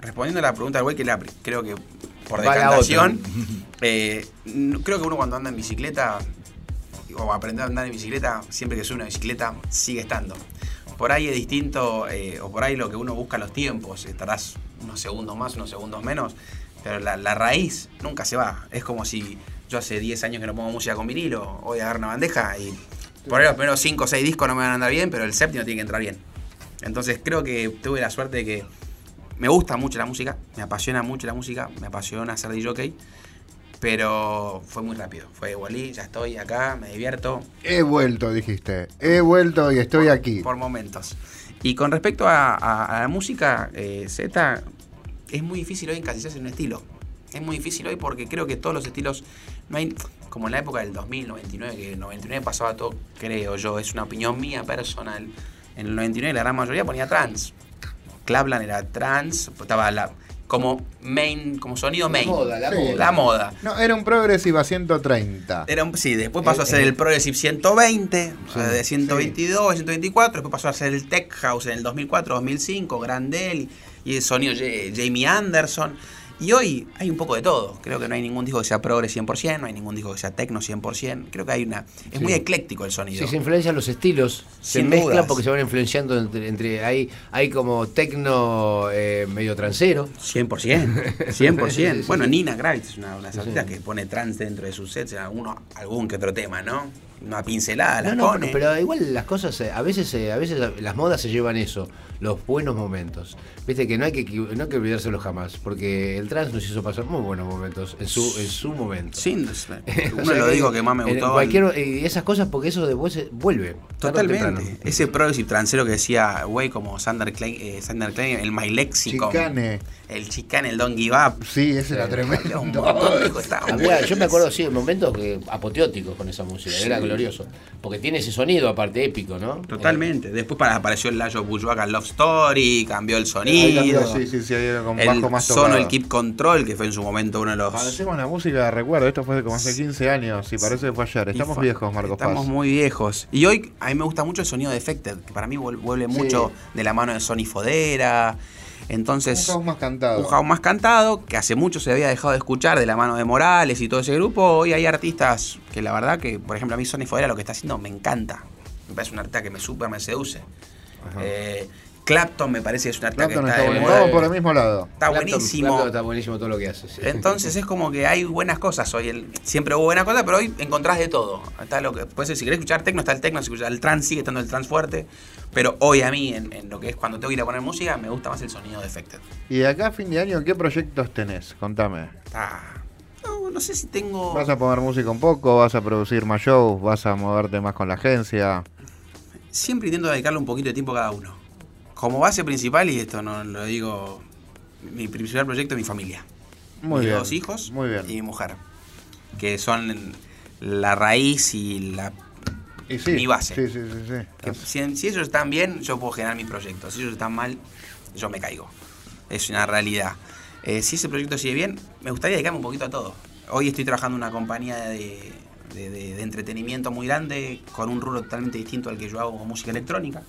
respondiendo a la pregunta del güey, que la, creo que por decantación, [laughs] eh, creo que uno cuando anda en bicicleta, o aprender a andar en bicicleta, siempre que sube una bicicleta, sigue estando. Por ahí es distinto, eh, o por ahí lo que uno busca los tiempos, estarás unos segundos más, unos segundos menos, pero la, la raíz nunca se va. Es como si yo hace 10 años que no pongo música con vinilo, hoy agarro una bandeja y por ahí los primeros 5 o 6 discos no me van a andar bien, pero el séptimo tiene que entrar bien. Entonces creo que tuve la suerte de que me gusta mucho la música, me apasiona mucho la música, me apasiona ser DJ, pero fue muy rápido. Fue volví, ya estoy acá, me divierto,
He vuelto, dijiste. He vuelto y estoy aquí.
por momentos. Y con respecto a, a- a la música, eh, Z, es muy difícil hoy encasillarse en un estilo. Es muy difícil hoy porque creo que todos los estilos, no hay, como en la época del 2000, 99, que en el 99 pasaba todo, creo yo, es una opinión mía personal. En el 99 la gran mayoría ponía trans. Clapland era trans, estaba la, como main, como sonido main.
moda, la
Sí.
moda.
La moda.
No, era un Progressive a 130.
Era un- sí, después pasó a ser el Progressive 120, o sea, de 122 a 124, después pasó a ser el Tech House en el 2004, 2005, Grandel y, y el sonido J- Jamie Anderson. Y hoy hay un poco de todo. Creo que no hay ningún disco que sea progre 100%, no hay ningún disco que sea techno 100%. Creo que hay una... Es muy ecléctico el sonido.
Sí, se influencian los estilos, se mezclan
dudas.
porque se van influenciando entre, entre- hay, hay como tecno eh, medio transero.
100%, 100%. [laughs]
Sí, sí,
bueno,
sí.
Nina Kravitz es una, una artista que pone trance dentro de sus sets, en alguno, algún que otro tema, ¿no? Una pincelada, la
No, no,
pone.
pero, pero igual las cosas, eh, a veces, eh, a veces las modas se llevan eso, los buenos momentos. Viste que no hay que, no hay que olvidárselo jamás, porque el trans nos hizo pasar muy buenos momentos en su, en su momento.
Sí, [laughs]
O
uno
sea,
lo digo que más me gustó.
Cualquier, y esas cosas, porque eso después vuelve.
Totalmente. Ese progressive transero que decía, güey, como Sander Klein, eh, Sander Klein, el My Lexicon.
Chicane.
El Chicane, el Don't Give Up.
Sí, ese era
un
tremendo.
montón de cosas.
Había- yo me acuerdo, sí, de momentos que, apoteóticos con esa música. Era glorioso. Porque tiene ese sonido aparte épico, ¿no?
Totalmente. Después para, apareció el Layo Bushwhacker Love Story, cambió el
Ahí
sonido.
cambió, Sí, sí, sí, ahí con
el
bajo más
sono, el Keep Control, que fue en su momento uno de los.
Parecemos la música recuerdo, esto fue como hace 15 años, y parece que fue ayer. Estamos viejos, Marcos
Estamos
Paz.
muy viejos. Y hoy a mí me gusta mucho el sonido de Effected, que para mí vuel- vuelve mucho de la mano de Sony Fodera. Entonces,
Un house más cantado.
un house más cantado, que hace mucho se había dejado de escuchar de la mano de Morales y todo ese grupo. Hoy hay artistas que la verdad que, por ejemplo, a mí Sony Fodera lo que está haciendo me encanta. Me parece un artista que me super me seduce. Eh, Clapton me parece que es un artista
Clapton
que
está
está, de
bueno.
moda.
Por el mismo lado.
Está
Clapton-
buenísimo.
Clapton está buenísimo todo lo que hace. sí.
Entonces es como que hay buenas cosas hoy. El- siempre hubo buenas cosas, pero hoy encontrás de todo. Está lo que, puede ser, si querés escuchar tecno, está el tecno, si escuchar el trance, sigue estando el trance fuerte. Pero hoy a mí, en, en lo que es cuando tengo que ir a poner música, me gusta más el sonido de Effected.
Y de acá a fin de año, ¿qué proyectos tenés? Contame.
Está. No, no sé si tengo.
¿Vas a poner música un poco? ¿Vas a producir más shows? ¿Vas a moverte más con la agencia?
Siempre intento dedicarle un poquito de tiempo a cada uno. Como base principal, y esto no lo digo, mi principal proyecto es mi familia.
Muy
mis
bien.
dos hijos
Muy bien.
y mi mujer. Que son la raíz y la
Y sí,
mi base.
Sí, sí, sí. sí.
Que si, si ellos están bien, yo puedo generar mis proyectos. Si ellos están mal, yo me caigo. Es una realidad. Eh, si ese proyecto sigue bien, me gustaría dedicarme un poquito a todo. Hoy estoy trabajando en una compañía de, de- de- de entretenimiento muy grande, con un rubro totalmente distinto al que yo hago con música electrónica,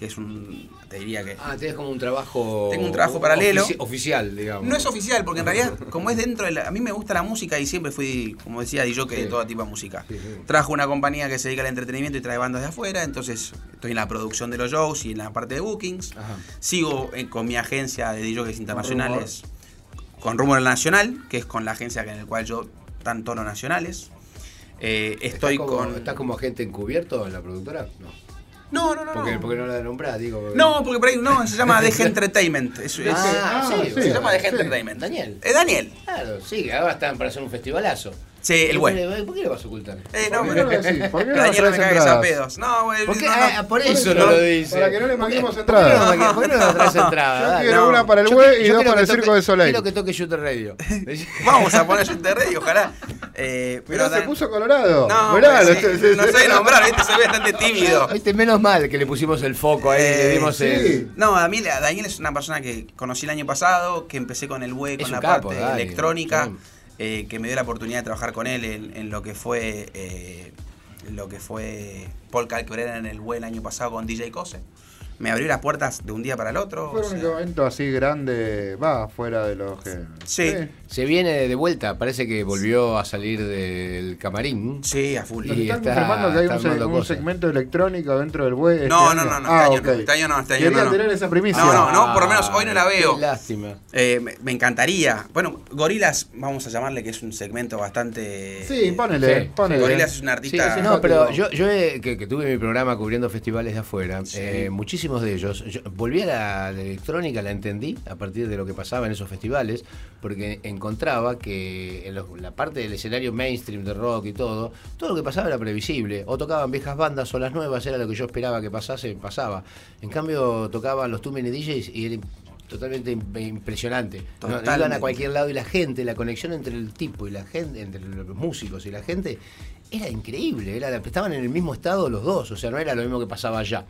que es un, te diría que...
Ah, tenés como un trabajo.
Tengo un trabajo paralelo.
ofici- oficial, digamos.
No es oficial, porque en realidad, como es dentro de la... A mí me gusta la música y siempre fui, como decía, yo que de
Sí.
todo tipo de música.
Sí, sí.
Trabajo una compañía que se dedica al entretenimiento y trae bandas de afuera, entonces estoy en la producción de los shows y en la parte de bookings.
Ajá.
Sigo eh, con mi agencia de DJs internacionales, con Rumor Nacional, que es con la agencia en la cual yo tan tonos nacionales. Eh, estoy
¿Estás como,
con...
¿Estás como agente encubierto en la productora? No.
No, no, no.
¿Por qué,
no.
por qué no la nombrás? Digo, porque-
No, porque por ahí no, se llama [laughs] DG Entertainment. Es- es-
Ah,
Ah,
sí,
sí.
se llama
sí.
Entertainment.
Daniel.
Eh, Daniel.
Claro, sí, ahora están para hacer un festivalazo.
Sí, el
¿Por
güey.
¿Por qué le vas a ocultar?
Eh, no,
¿Por qué
pero-
no lo decís? ¿Por qué [laughs] no
Daniel no me cagues a
entradas?
pedos. No, güey.
¿Por qué?
no, no.
Ah, por eso
eso
no
no,
lo dice.
para que no le
¿Por qué-
manguemos
¿Por qué no
entradas.
le- ¿Por qué no le traes [laughs] entrada?
Yo quiero
no.
una para el güey y dos para el circo de Soleil.
Quiero que toque Shooter Radio. [laughs]
Vamos a poner Shooter Radio, ojalá. Eh,
Mirá, se puso colorado.
No,
Mirá,
pues,
lo-
sí, no sé nombrar, ¿viste? Soy bastante tímido.
Viste, menos mal que le pusimos el foco ahí, le
Eh,
dimos
sí.
el...
No, Daniel, Daniel es una persona que conocí el año pasado, que empecé con el web, con la
capo,
parte electrónica,
sí.
Eh, que me dio la oportunidad de trabajar con él en, en lo que fue eh, lo que fue Paul Calcorera en el el año pasado con DJ Cose. Me abrió las puertas de un día para el otro.
Fue
o
un
sea,
evento así grande, va, fuera de los que...
Sí.
Se viene de vuelta, parece que volvió a salir del camarín.
sí, a full.
Y
están
está-
confirmando que hay
está
un, un segmento electrónico dentro del web.
No,
este
no,
año.
no, no,
Ah,
este año no,
ok.
este año no, este año
Quería
no, no.
tener esa primicia.
No, no, no, por lo menos hoy no la veo.
Qué lástima.
Eh, me, me encantaría. Bueno, Gorilas, vamos a llamarle que es un segmento bastante.
Sí,
eh,
ponele,
Sí.
ponele.
Gorilas es un
Sí,
artista.
sí, no, pero yo, yo he- que, que tuve mi programa cubriendo festivales de afuera, eh, muchísimos de ellos, yo volví a la, la electrónica, la entendí a partir de lo que pasaba en esos festivales, porque encontraba que en los- la parte del escenario mainstream de rock y todo, todo lo que pasaba era previsible. O tocaban viejas bandas o las nuevas, era lo que yo esperaba que pasase, pasaba. En cambio, tocaban los Too Many DJs y era totalmente im- impresionante. No iban a cualquier lado y la gente, la conexión entre el tipo y la gente, entre los músicos y la gente, era increíble. Era, estaban en el mismo estado los dos, o sea, no era lo mismo que pasaba allá.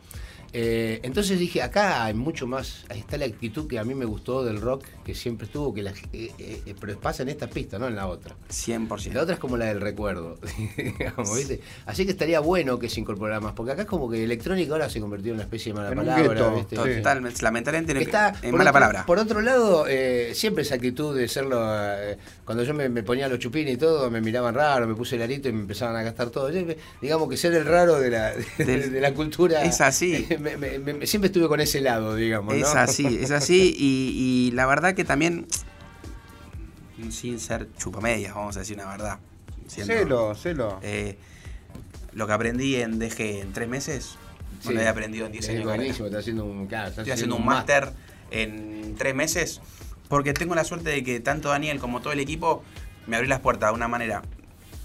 Eh, entonces dije, acá hay mucho más, ahí está la actitud que a mí me gustó del rock, que siempre estuvo, que la, eh, eh, pero pasa en esta pista, no en la otra.
100%.
La otra es como la del recuerdo, [laughs] digamos, ¿viste? Así que estaría bueno que se incorporara más, porque acá es como que electrónica ahora se convirtió en una especie de mala
En un
palabra, ¿viste?
sí.
Totalmente, lamentablemente no-
Está,
es
por
mala
otro-
palabra.
Por otro lado, eh, siempre esa actitud de serlo. eh, cuando yo me, me ponía los chupines y todo, me miraban raro, me puse el arito y me empezaban a gastar todo. Yo, digamos que ser el raro de la, [laughs] de, la cultura.
Es así. [laughs]
me- me- me- siempre estuve con ese lado, digamos.
Es así, es así. Y, y la verdad que también, sin ser chupamedias, vamos a decir una verdad. siendo-
Celo, celo.
eh, lo que aprendí en DG en tres meses, no
Sí.
lo he aprendido en 10
Es
años.
buenísimo, está haciendo un. claro, está
Estoy haciendo un máster en tres meses porque tengo la suerte de que tanto Daniel como todo el equipo me abrió las puertas de una manera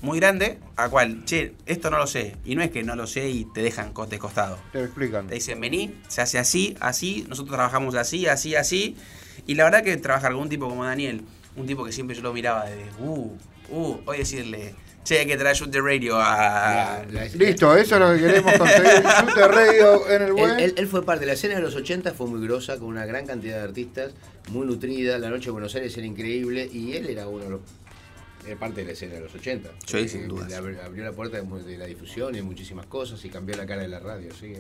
muy grande, a cual, che, esto no lo sé. Y no es que no lo sé y te dejan de costado.
Te lo explican.
Te dicen, vení, se hace así, así, nosotros trabajamos así, así, así. Y la verdad que trabajar con un tipo como Daniel, un tipo que siempre yo lo miraba de, uh, uh, hoy decirle, Che, hay que traer Shoot the Radio a.
Listo, eso es lo que queremos conseguir. [laughs] Super Radio en el
Él,
web.
él- él fue parte de la escena de los 80, fue muy grosa, con una gran cantidad de artistas, muy nutrida. La noche de Buenos Aires era increíble y él era uno de los. Era parte de la escena de los 80.
Sí,
Eh,
sin dudas.
le Abrió la puerta de, la difusión y muchísimas cosas y cambió la cara de la radio. Así que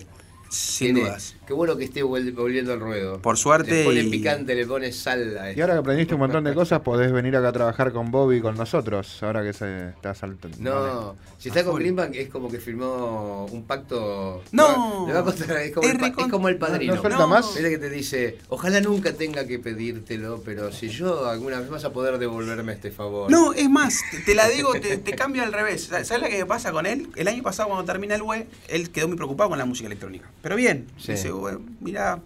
Sin
tiene-
dudas.
Qué bueno que esté volviendo al ruedo.
Por suerte
Le pone
y-
picante, le pone sal a
Y
esto.
ahora que aprendiste un montón de [laughs] cosas, podés venir acá a trabajar con Bobby y con nosotros. Ahora que se está saltando.
No, si está con Greenbank es como que firmó un pacto.
No.
Le va a costar, es, como
Es
el, es como el padrino.
No, no falta
No.
más.
Viste que te dice, ojalá nunca tenga que pedírtelo, pero si yo alguna vez vas a poder devolverme este favor.
No, es más, te, la digo, te, te cambio al revés. ¿Sabes la que me pasa con él? El año pasado, cuando termina el web, él quedó muy preocupado con la música electrónica. Pero bien,
Sí.
dice, "Bueno, mira,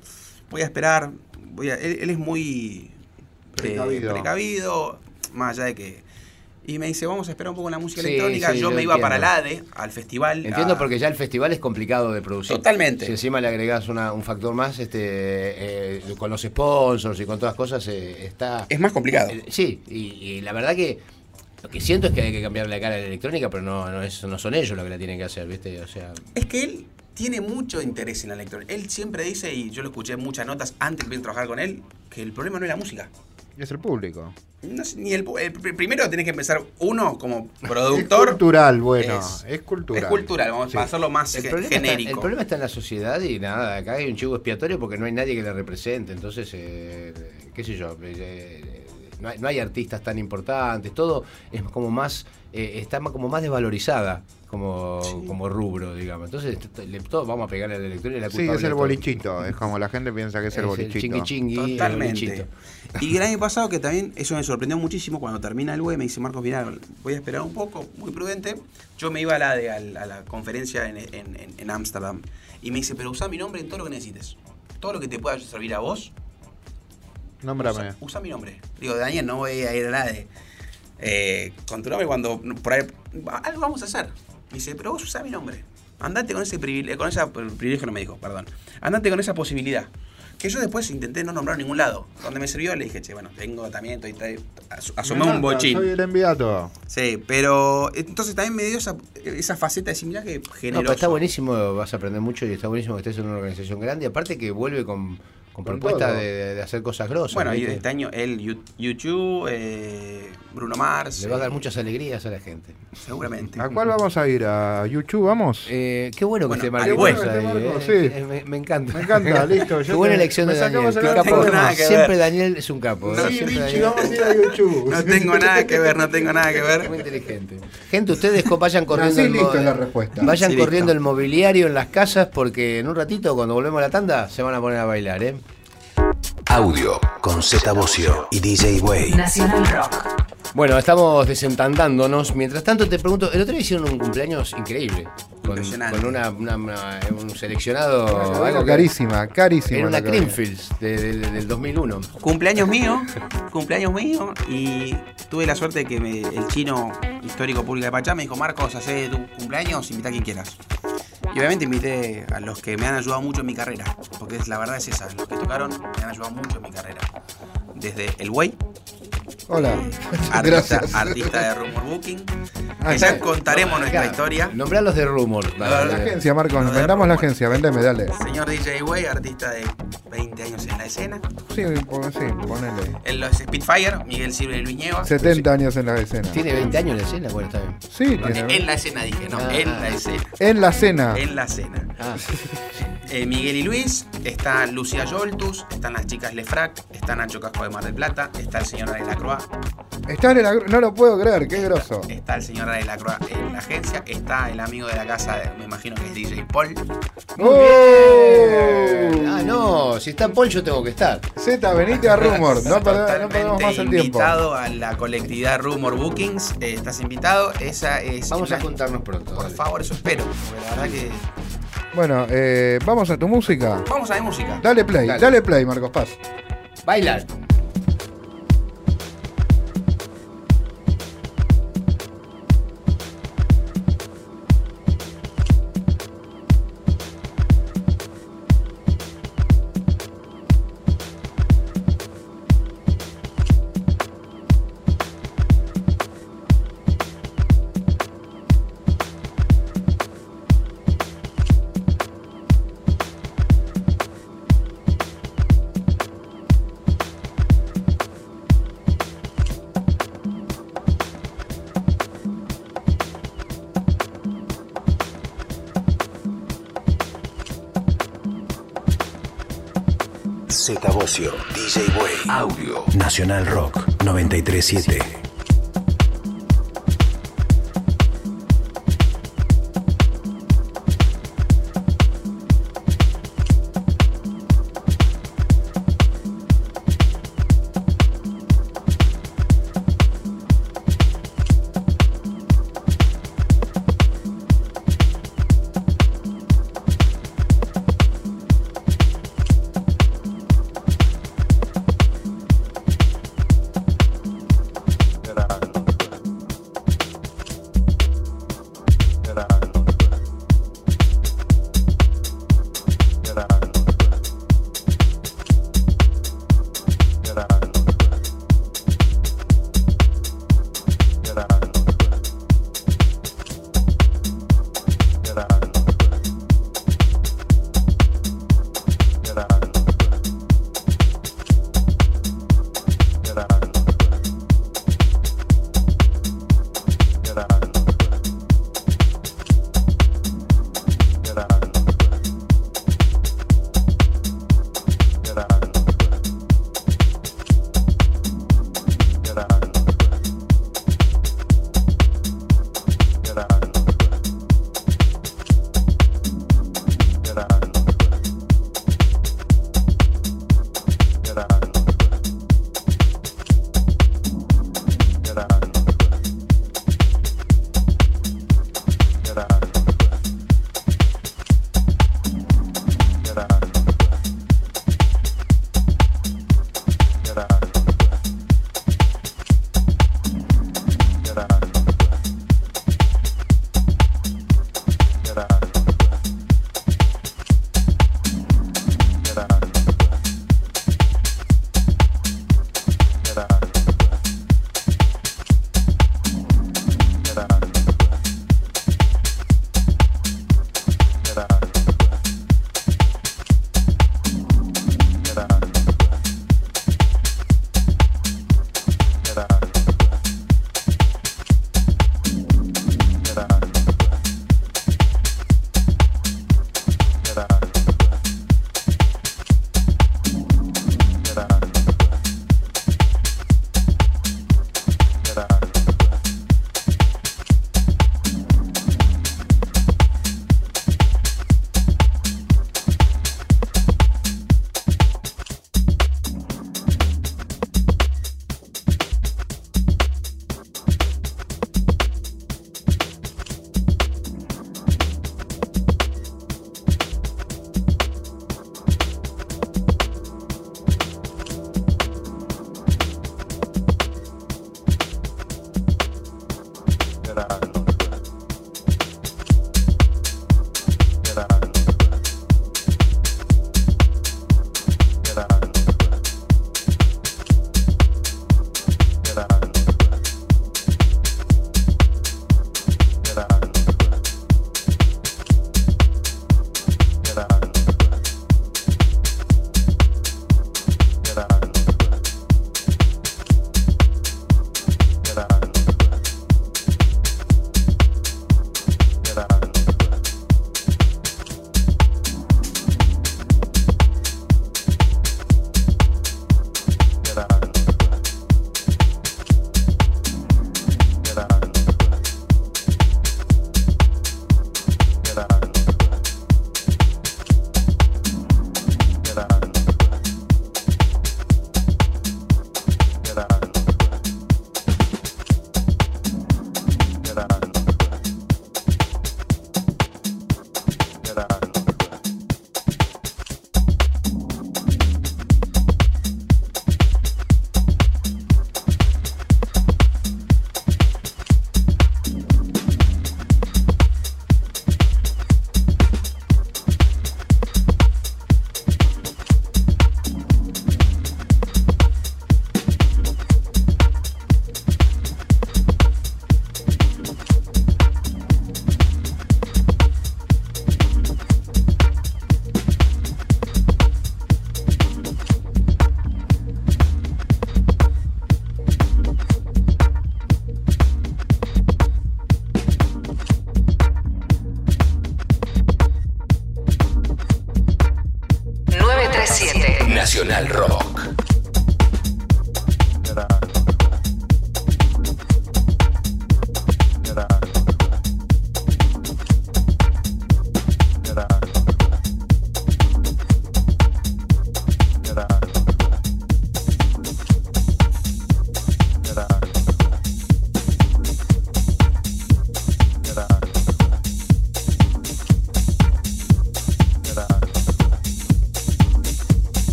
voy a esperar. Voy a, él, él es muy eh,
Precavido.
precavido, más allá de que. Y me dice, vamos a esperar un poco la música
Sí,
electrónica.
sí,
yo
yo
me iba para el. ADE, al festival.
Entiendo
a-
porque ya el festival es complicado de producir.
Totalmente.
Si encima le agregás una- un factor más, este, eh, con los sponsors y con todas las cosas, eh, está...
Es más complicado.
Eh, Sí, y, y la verdad que lo que siento es que hay que cambiar la cara de la electrónica, pero no, no, es, no son ellos los que la tienen que hacer, ¿viste? O sea,
Es que él tiene mucho interés en la electrónica. Él siempre dice, y yo lo escuché en muchas notas antes de trabajar con él, que el problema no es la música.
Es el público.
No sé, ni el, el pr- primero tenés que empezar uno como [laughs]
Es
productor.
cultural, bueno.
Es-
Es, cultural.
Es cultural, vamos
Sí.
a hacerlo más
el
ge-
problema, está,
genérico.
el problema está en la sociedad y nada, acá hay un chivo expiatorio porque no hay nadie que le represente, entonces, eh, qué sé yo, eh, no, hay, no hay artistas tan importantes, todo es como más, eh, está como más desvalorizada como, como rubro, digamos. Entonces, t- le- todos vamos a pegarle a la electrónica y la
Sí,
culpable
es el
todo.
bolichito. Es como la gente piensa que es, el bolichito.
chingui chingui, el
Totalmente.
bolichito.
Y el año pasado, que también eso me sorprendió muchísimo, cuando termina el web, me dice Marcos, mira, voy a esperar un poco, muy prudente. Yo me iba a la, de, a la, a la conferencia en- en en- en Ámsterdam y me dice, pero usa mi nombre en todo lo que necesites. Todo lo que te pueda servir a vos,
Nómbrame.
Usa, usa mi nombre. Digo, Daniel, no voy a ir a la de. Eh, con tu nombre cuando por ahí. Algo vamos a hacer. Me dice, pero vos usá mi nombre. Andate con ese privilegio. Con esa, privilegio no me dijo, perdón. Andate con esa posibilidad. Que yo después intenté no nombrar en ningún lado. Donde me sirvió le dije, che, bueno, tengo también, estoy, estoy- as- asumé
Me
un bochín.
Soy el enviado.
Sí, pero entonces también me dio esa, esa faceta de mirá que
No,
generoso.
pero está buenísimo, vas a aprender mucho y está buenísimo que estés en una organización grande. Aparte que vuelve con, con
Con
propuesta
todo.
de, de hacer cosas grosas.
Bueno, y
¿viste?
este año él, YouTube, eh, Bruno Mars.
Le va a dar
eh,
muchas alegrías a la gente.
Seguramente.
¿A cuál vamos a ir? ¿A YouTube? ¿Vamos?
Eh, qué bueno que
Bueno,
Marcos, eh.
sí.
Me, me encanta.
Me encanta, [laughs] listo.
Qué buena
te-
elección de Daniel. capo. Siempre
ver.
Daniel es un capo. ¿eh?
Sí,
Daniel-
vamos a ir a YouTube. [laughs]
No tengo nada que ver, no tengo nada que
Muy
ver.
inteligente. Gente, ustedes vayan corriendo el
listo
mo-
es la respuesta.
Vayan
Sí,
corriendo
listo.
el mobiliario en las casas porque en un ratito, cuando volvemos a la tanda, se van a poner a bailar, ¿eh?
Audio con Z Bocio y DJ Way.
Nacional Rock.
Bueno, estamos desentandándonos. Mientras tanto, te pregunto, el otro día hicieron un cumpleaños increíble. Con,
Impresionante.
con una, una- una- un seleccionado.
Algo carísima, carísima.
Era una. Creamfields de- de- del 2001.
Cumpleaños mío, [laughs] cumpleaños mío, y tuve la suerte de que me- el chino histórico público de Pachá me dijo, Marcos, hace tu cumpleaños, invita a quien quieras. Y obviamente invité a los que me han ayudado mucho en mi carrera, porque la verdad es esa, los que tocaron me han ayudado mucho en mi carrera. Desde El Way,
Hola.
artista,
Gracias.
artista de Rumor Booking,
Ah,
ya contaremos nuestra
Acá,
historia.
Nombralos de Rumor.
La agencia, Marcos, nos vendamos la agencia, vendeme, dale.
Señor DJ Way, artista de 20 años en la escena.
Sí, sí, ponele.
En los Spitfire, Miguel Silva y Luis Nieva.
70 años en la escena.
Tiene 20 años en la escena, bueno, está bien.
Sí, tiene.
En la escena dije, no,
Ah.
en la escena.
En la cena.
En la escena.
Ah, [laughs]
Eh, Miguel y Luis, está Lucía Yoltus, están las chicas Lefrac, está Nacho Casco de Mar del Plata, está el señor Ariel
Está en el agro- No lo puedo creer, qué grosso.
está el señor Ariel Lacroix en la agencia, está el amigo de la casa, de- me imagino que es DJ Paul.
¡Oh!
Ah, no, si está Paul yo tengo que estar.
Z, venite a Rumor. No, no perdamos más el tiempo.
invitado a la colectividad Rumor Bookings, eh, estás invitado, esa es...
Vamos a juntarnos pronto.
Por
dale.
favor, eso espero, porque la verdad que...
Bueno, eh, vamos a tu música.
Vamos a ver música.
Dale play,
Dale.
dale, play, Marcos Paz.
Bailar.
Nacional Rock 937.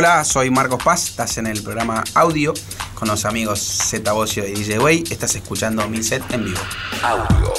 Hola, soy Marcos Paz, estás en el programa Audio con los amigos Z Bocio y DJ Way. Estás escuchando mi set en vivo.
Audio.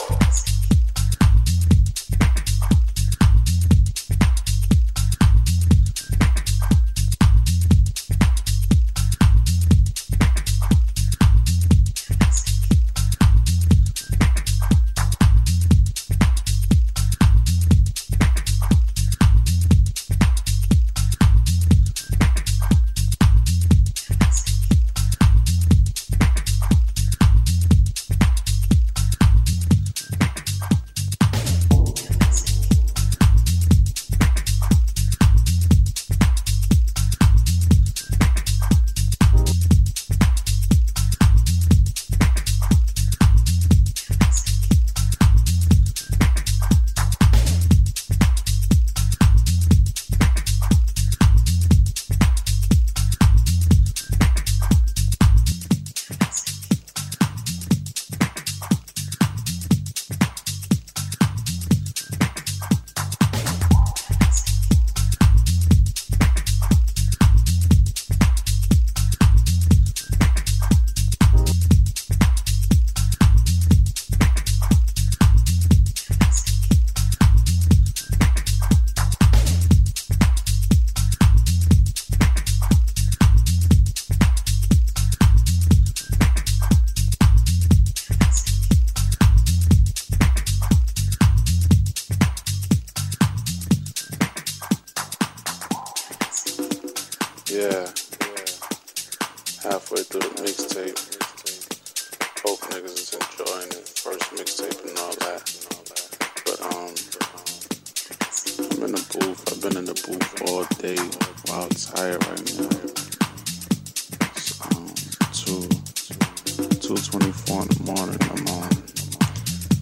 224 in the morning. I'm on.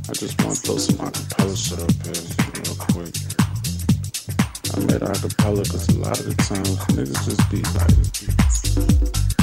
I just want to throw some acapella shit up here real quick. I made acapella because a lot of the times niggas just be like.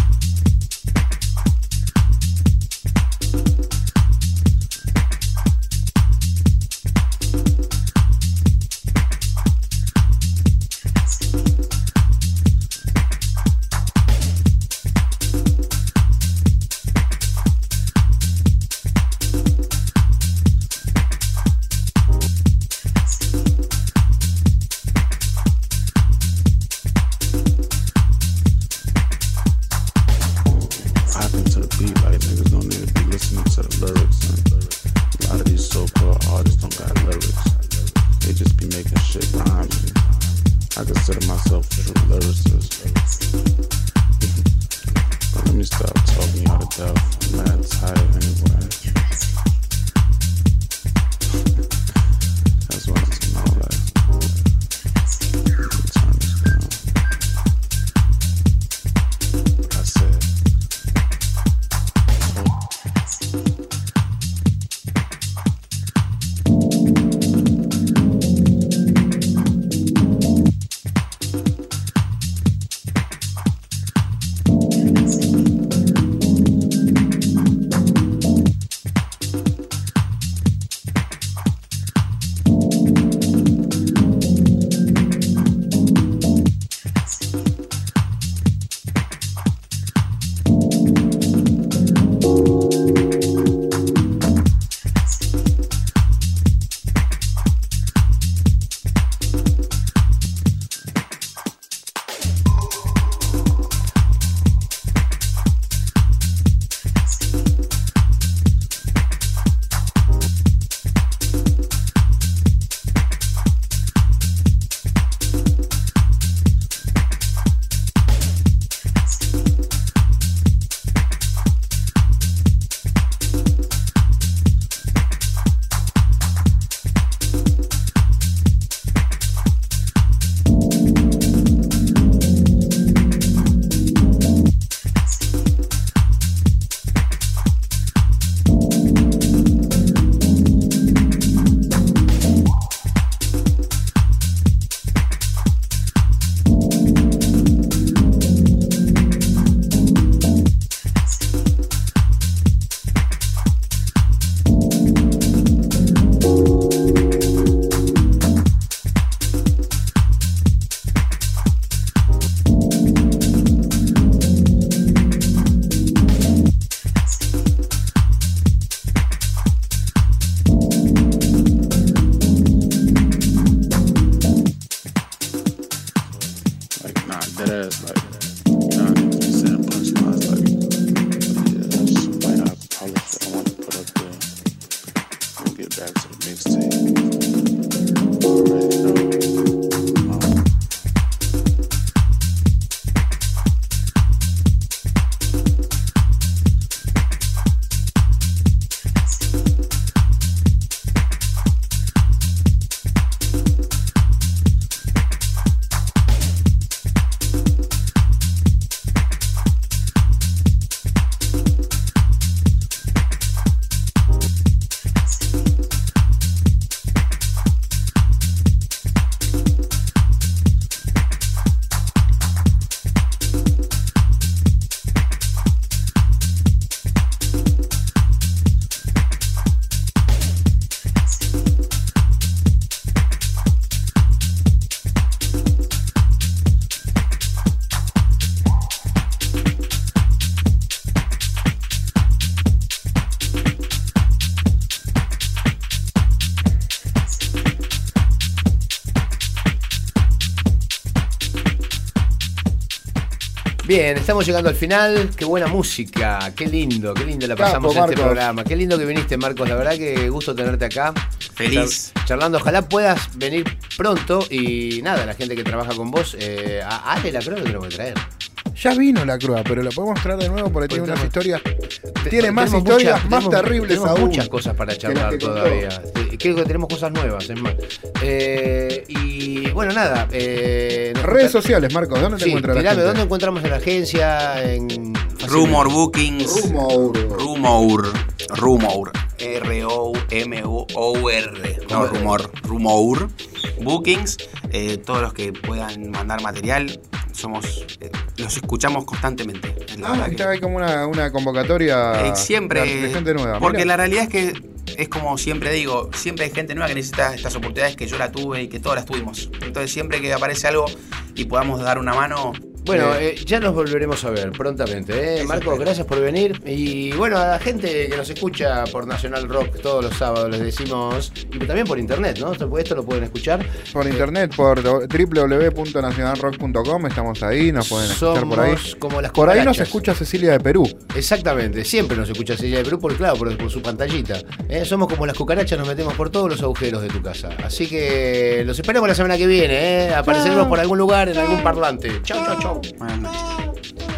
Bien, estamos llegando al final. Qué buena música, qué lindo, qué lindo la
Capo,
pasamos en este programa. Qué lindo que viniste, Marcos. La verdad que gusto tenerte acá.
Feliz.
Char- charlando, ojalá puedas venir pronto y nada, la gente que trabaja con vos, eh, a Ale la creo que tenemos que traer.
Ya vino la crua, pero la podemos traer de nuevo porque tiene unas
tenemos-
historias.
Te-
Tiene más historias
muchas-
más
tenemos-
terribles
tenemos
aún.
muchas cosas para charlar todavía. Eh, Creo que tenemos cosas nuevas, es más. Eh, y bueno, nada. eh,
Redes
contar-
sociales, Marcos, ¿dónde te
Sí,
encuentra la
tirame,
gente?
¿dónde encontramos en la agencia? En
Rumor Bookings.
Rumor.
Rumor. Rumor. R-O-M-O-R. No, rumor. Rumor. Bookings. eh, todos los que puedan mandar material. Somos. eh, los escuchamos constantemente. es la
Ah,
que-
está ahí como una, una convocatoria
Eh, siempre.
de, gente nueva.
Porque la realidad es que es como siempre digo, siempre hay gente nueva que necesita estas oportunidades que yo la tuve y que todas las tuvimos. Entonces siempre que aparece algo y podamos dar una mano.
Bueno,
eh,
eh, ya nos volveremos a ver prontamente. ¿eh? Marco, gracias por venir. Y bueno, a la gente que nos escucha por Nacional Rock todos los sábados les decimos, y también por internet, ¿no? Esto esto lo pueden escuchar.
Por internet, por www.nacionalrock.com, estamos ahí, nos pueden escuchar por ahí.
Somos como las
Por ahí nos escucha Cecilia de Perú.
Exactamente, siempre nos escucha Cecilia de Perú, por, claro, por, por su pantallita. ¿eh? Somos como las cucarachas, nos metemos por todos los agujeros de tu casa. Así que los esperamos la semana que viene, ¿eh? apareceremos por algún lugar, en algún parlante. Chau, chau, chau.
Miami.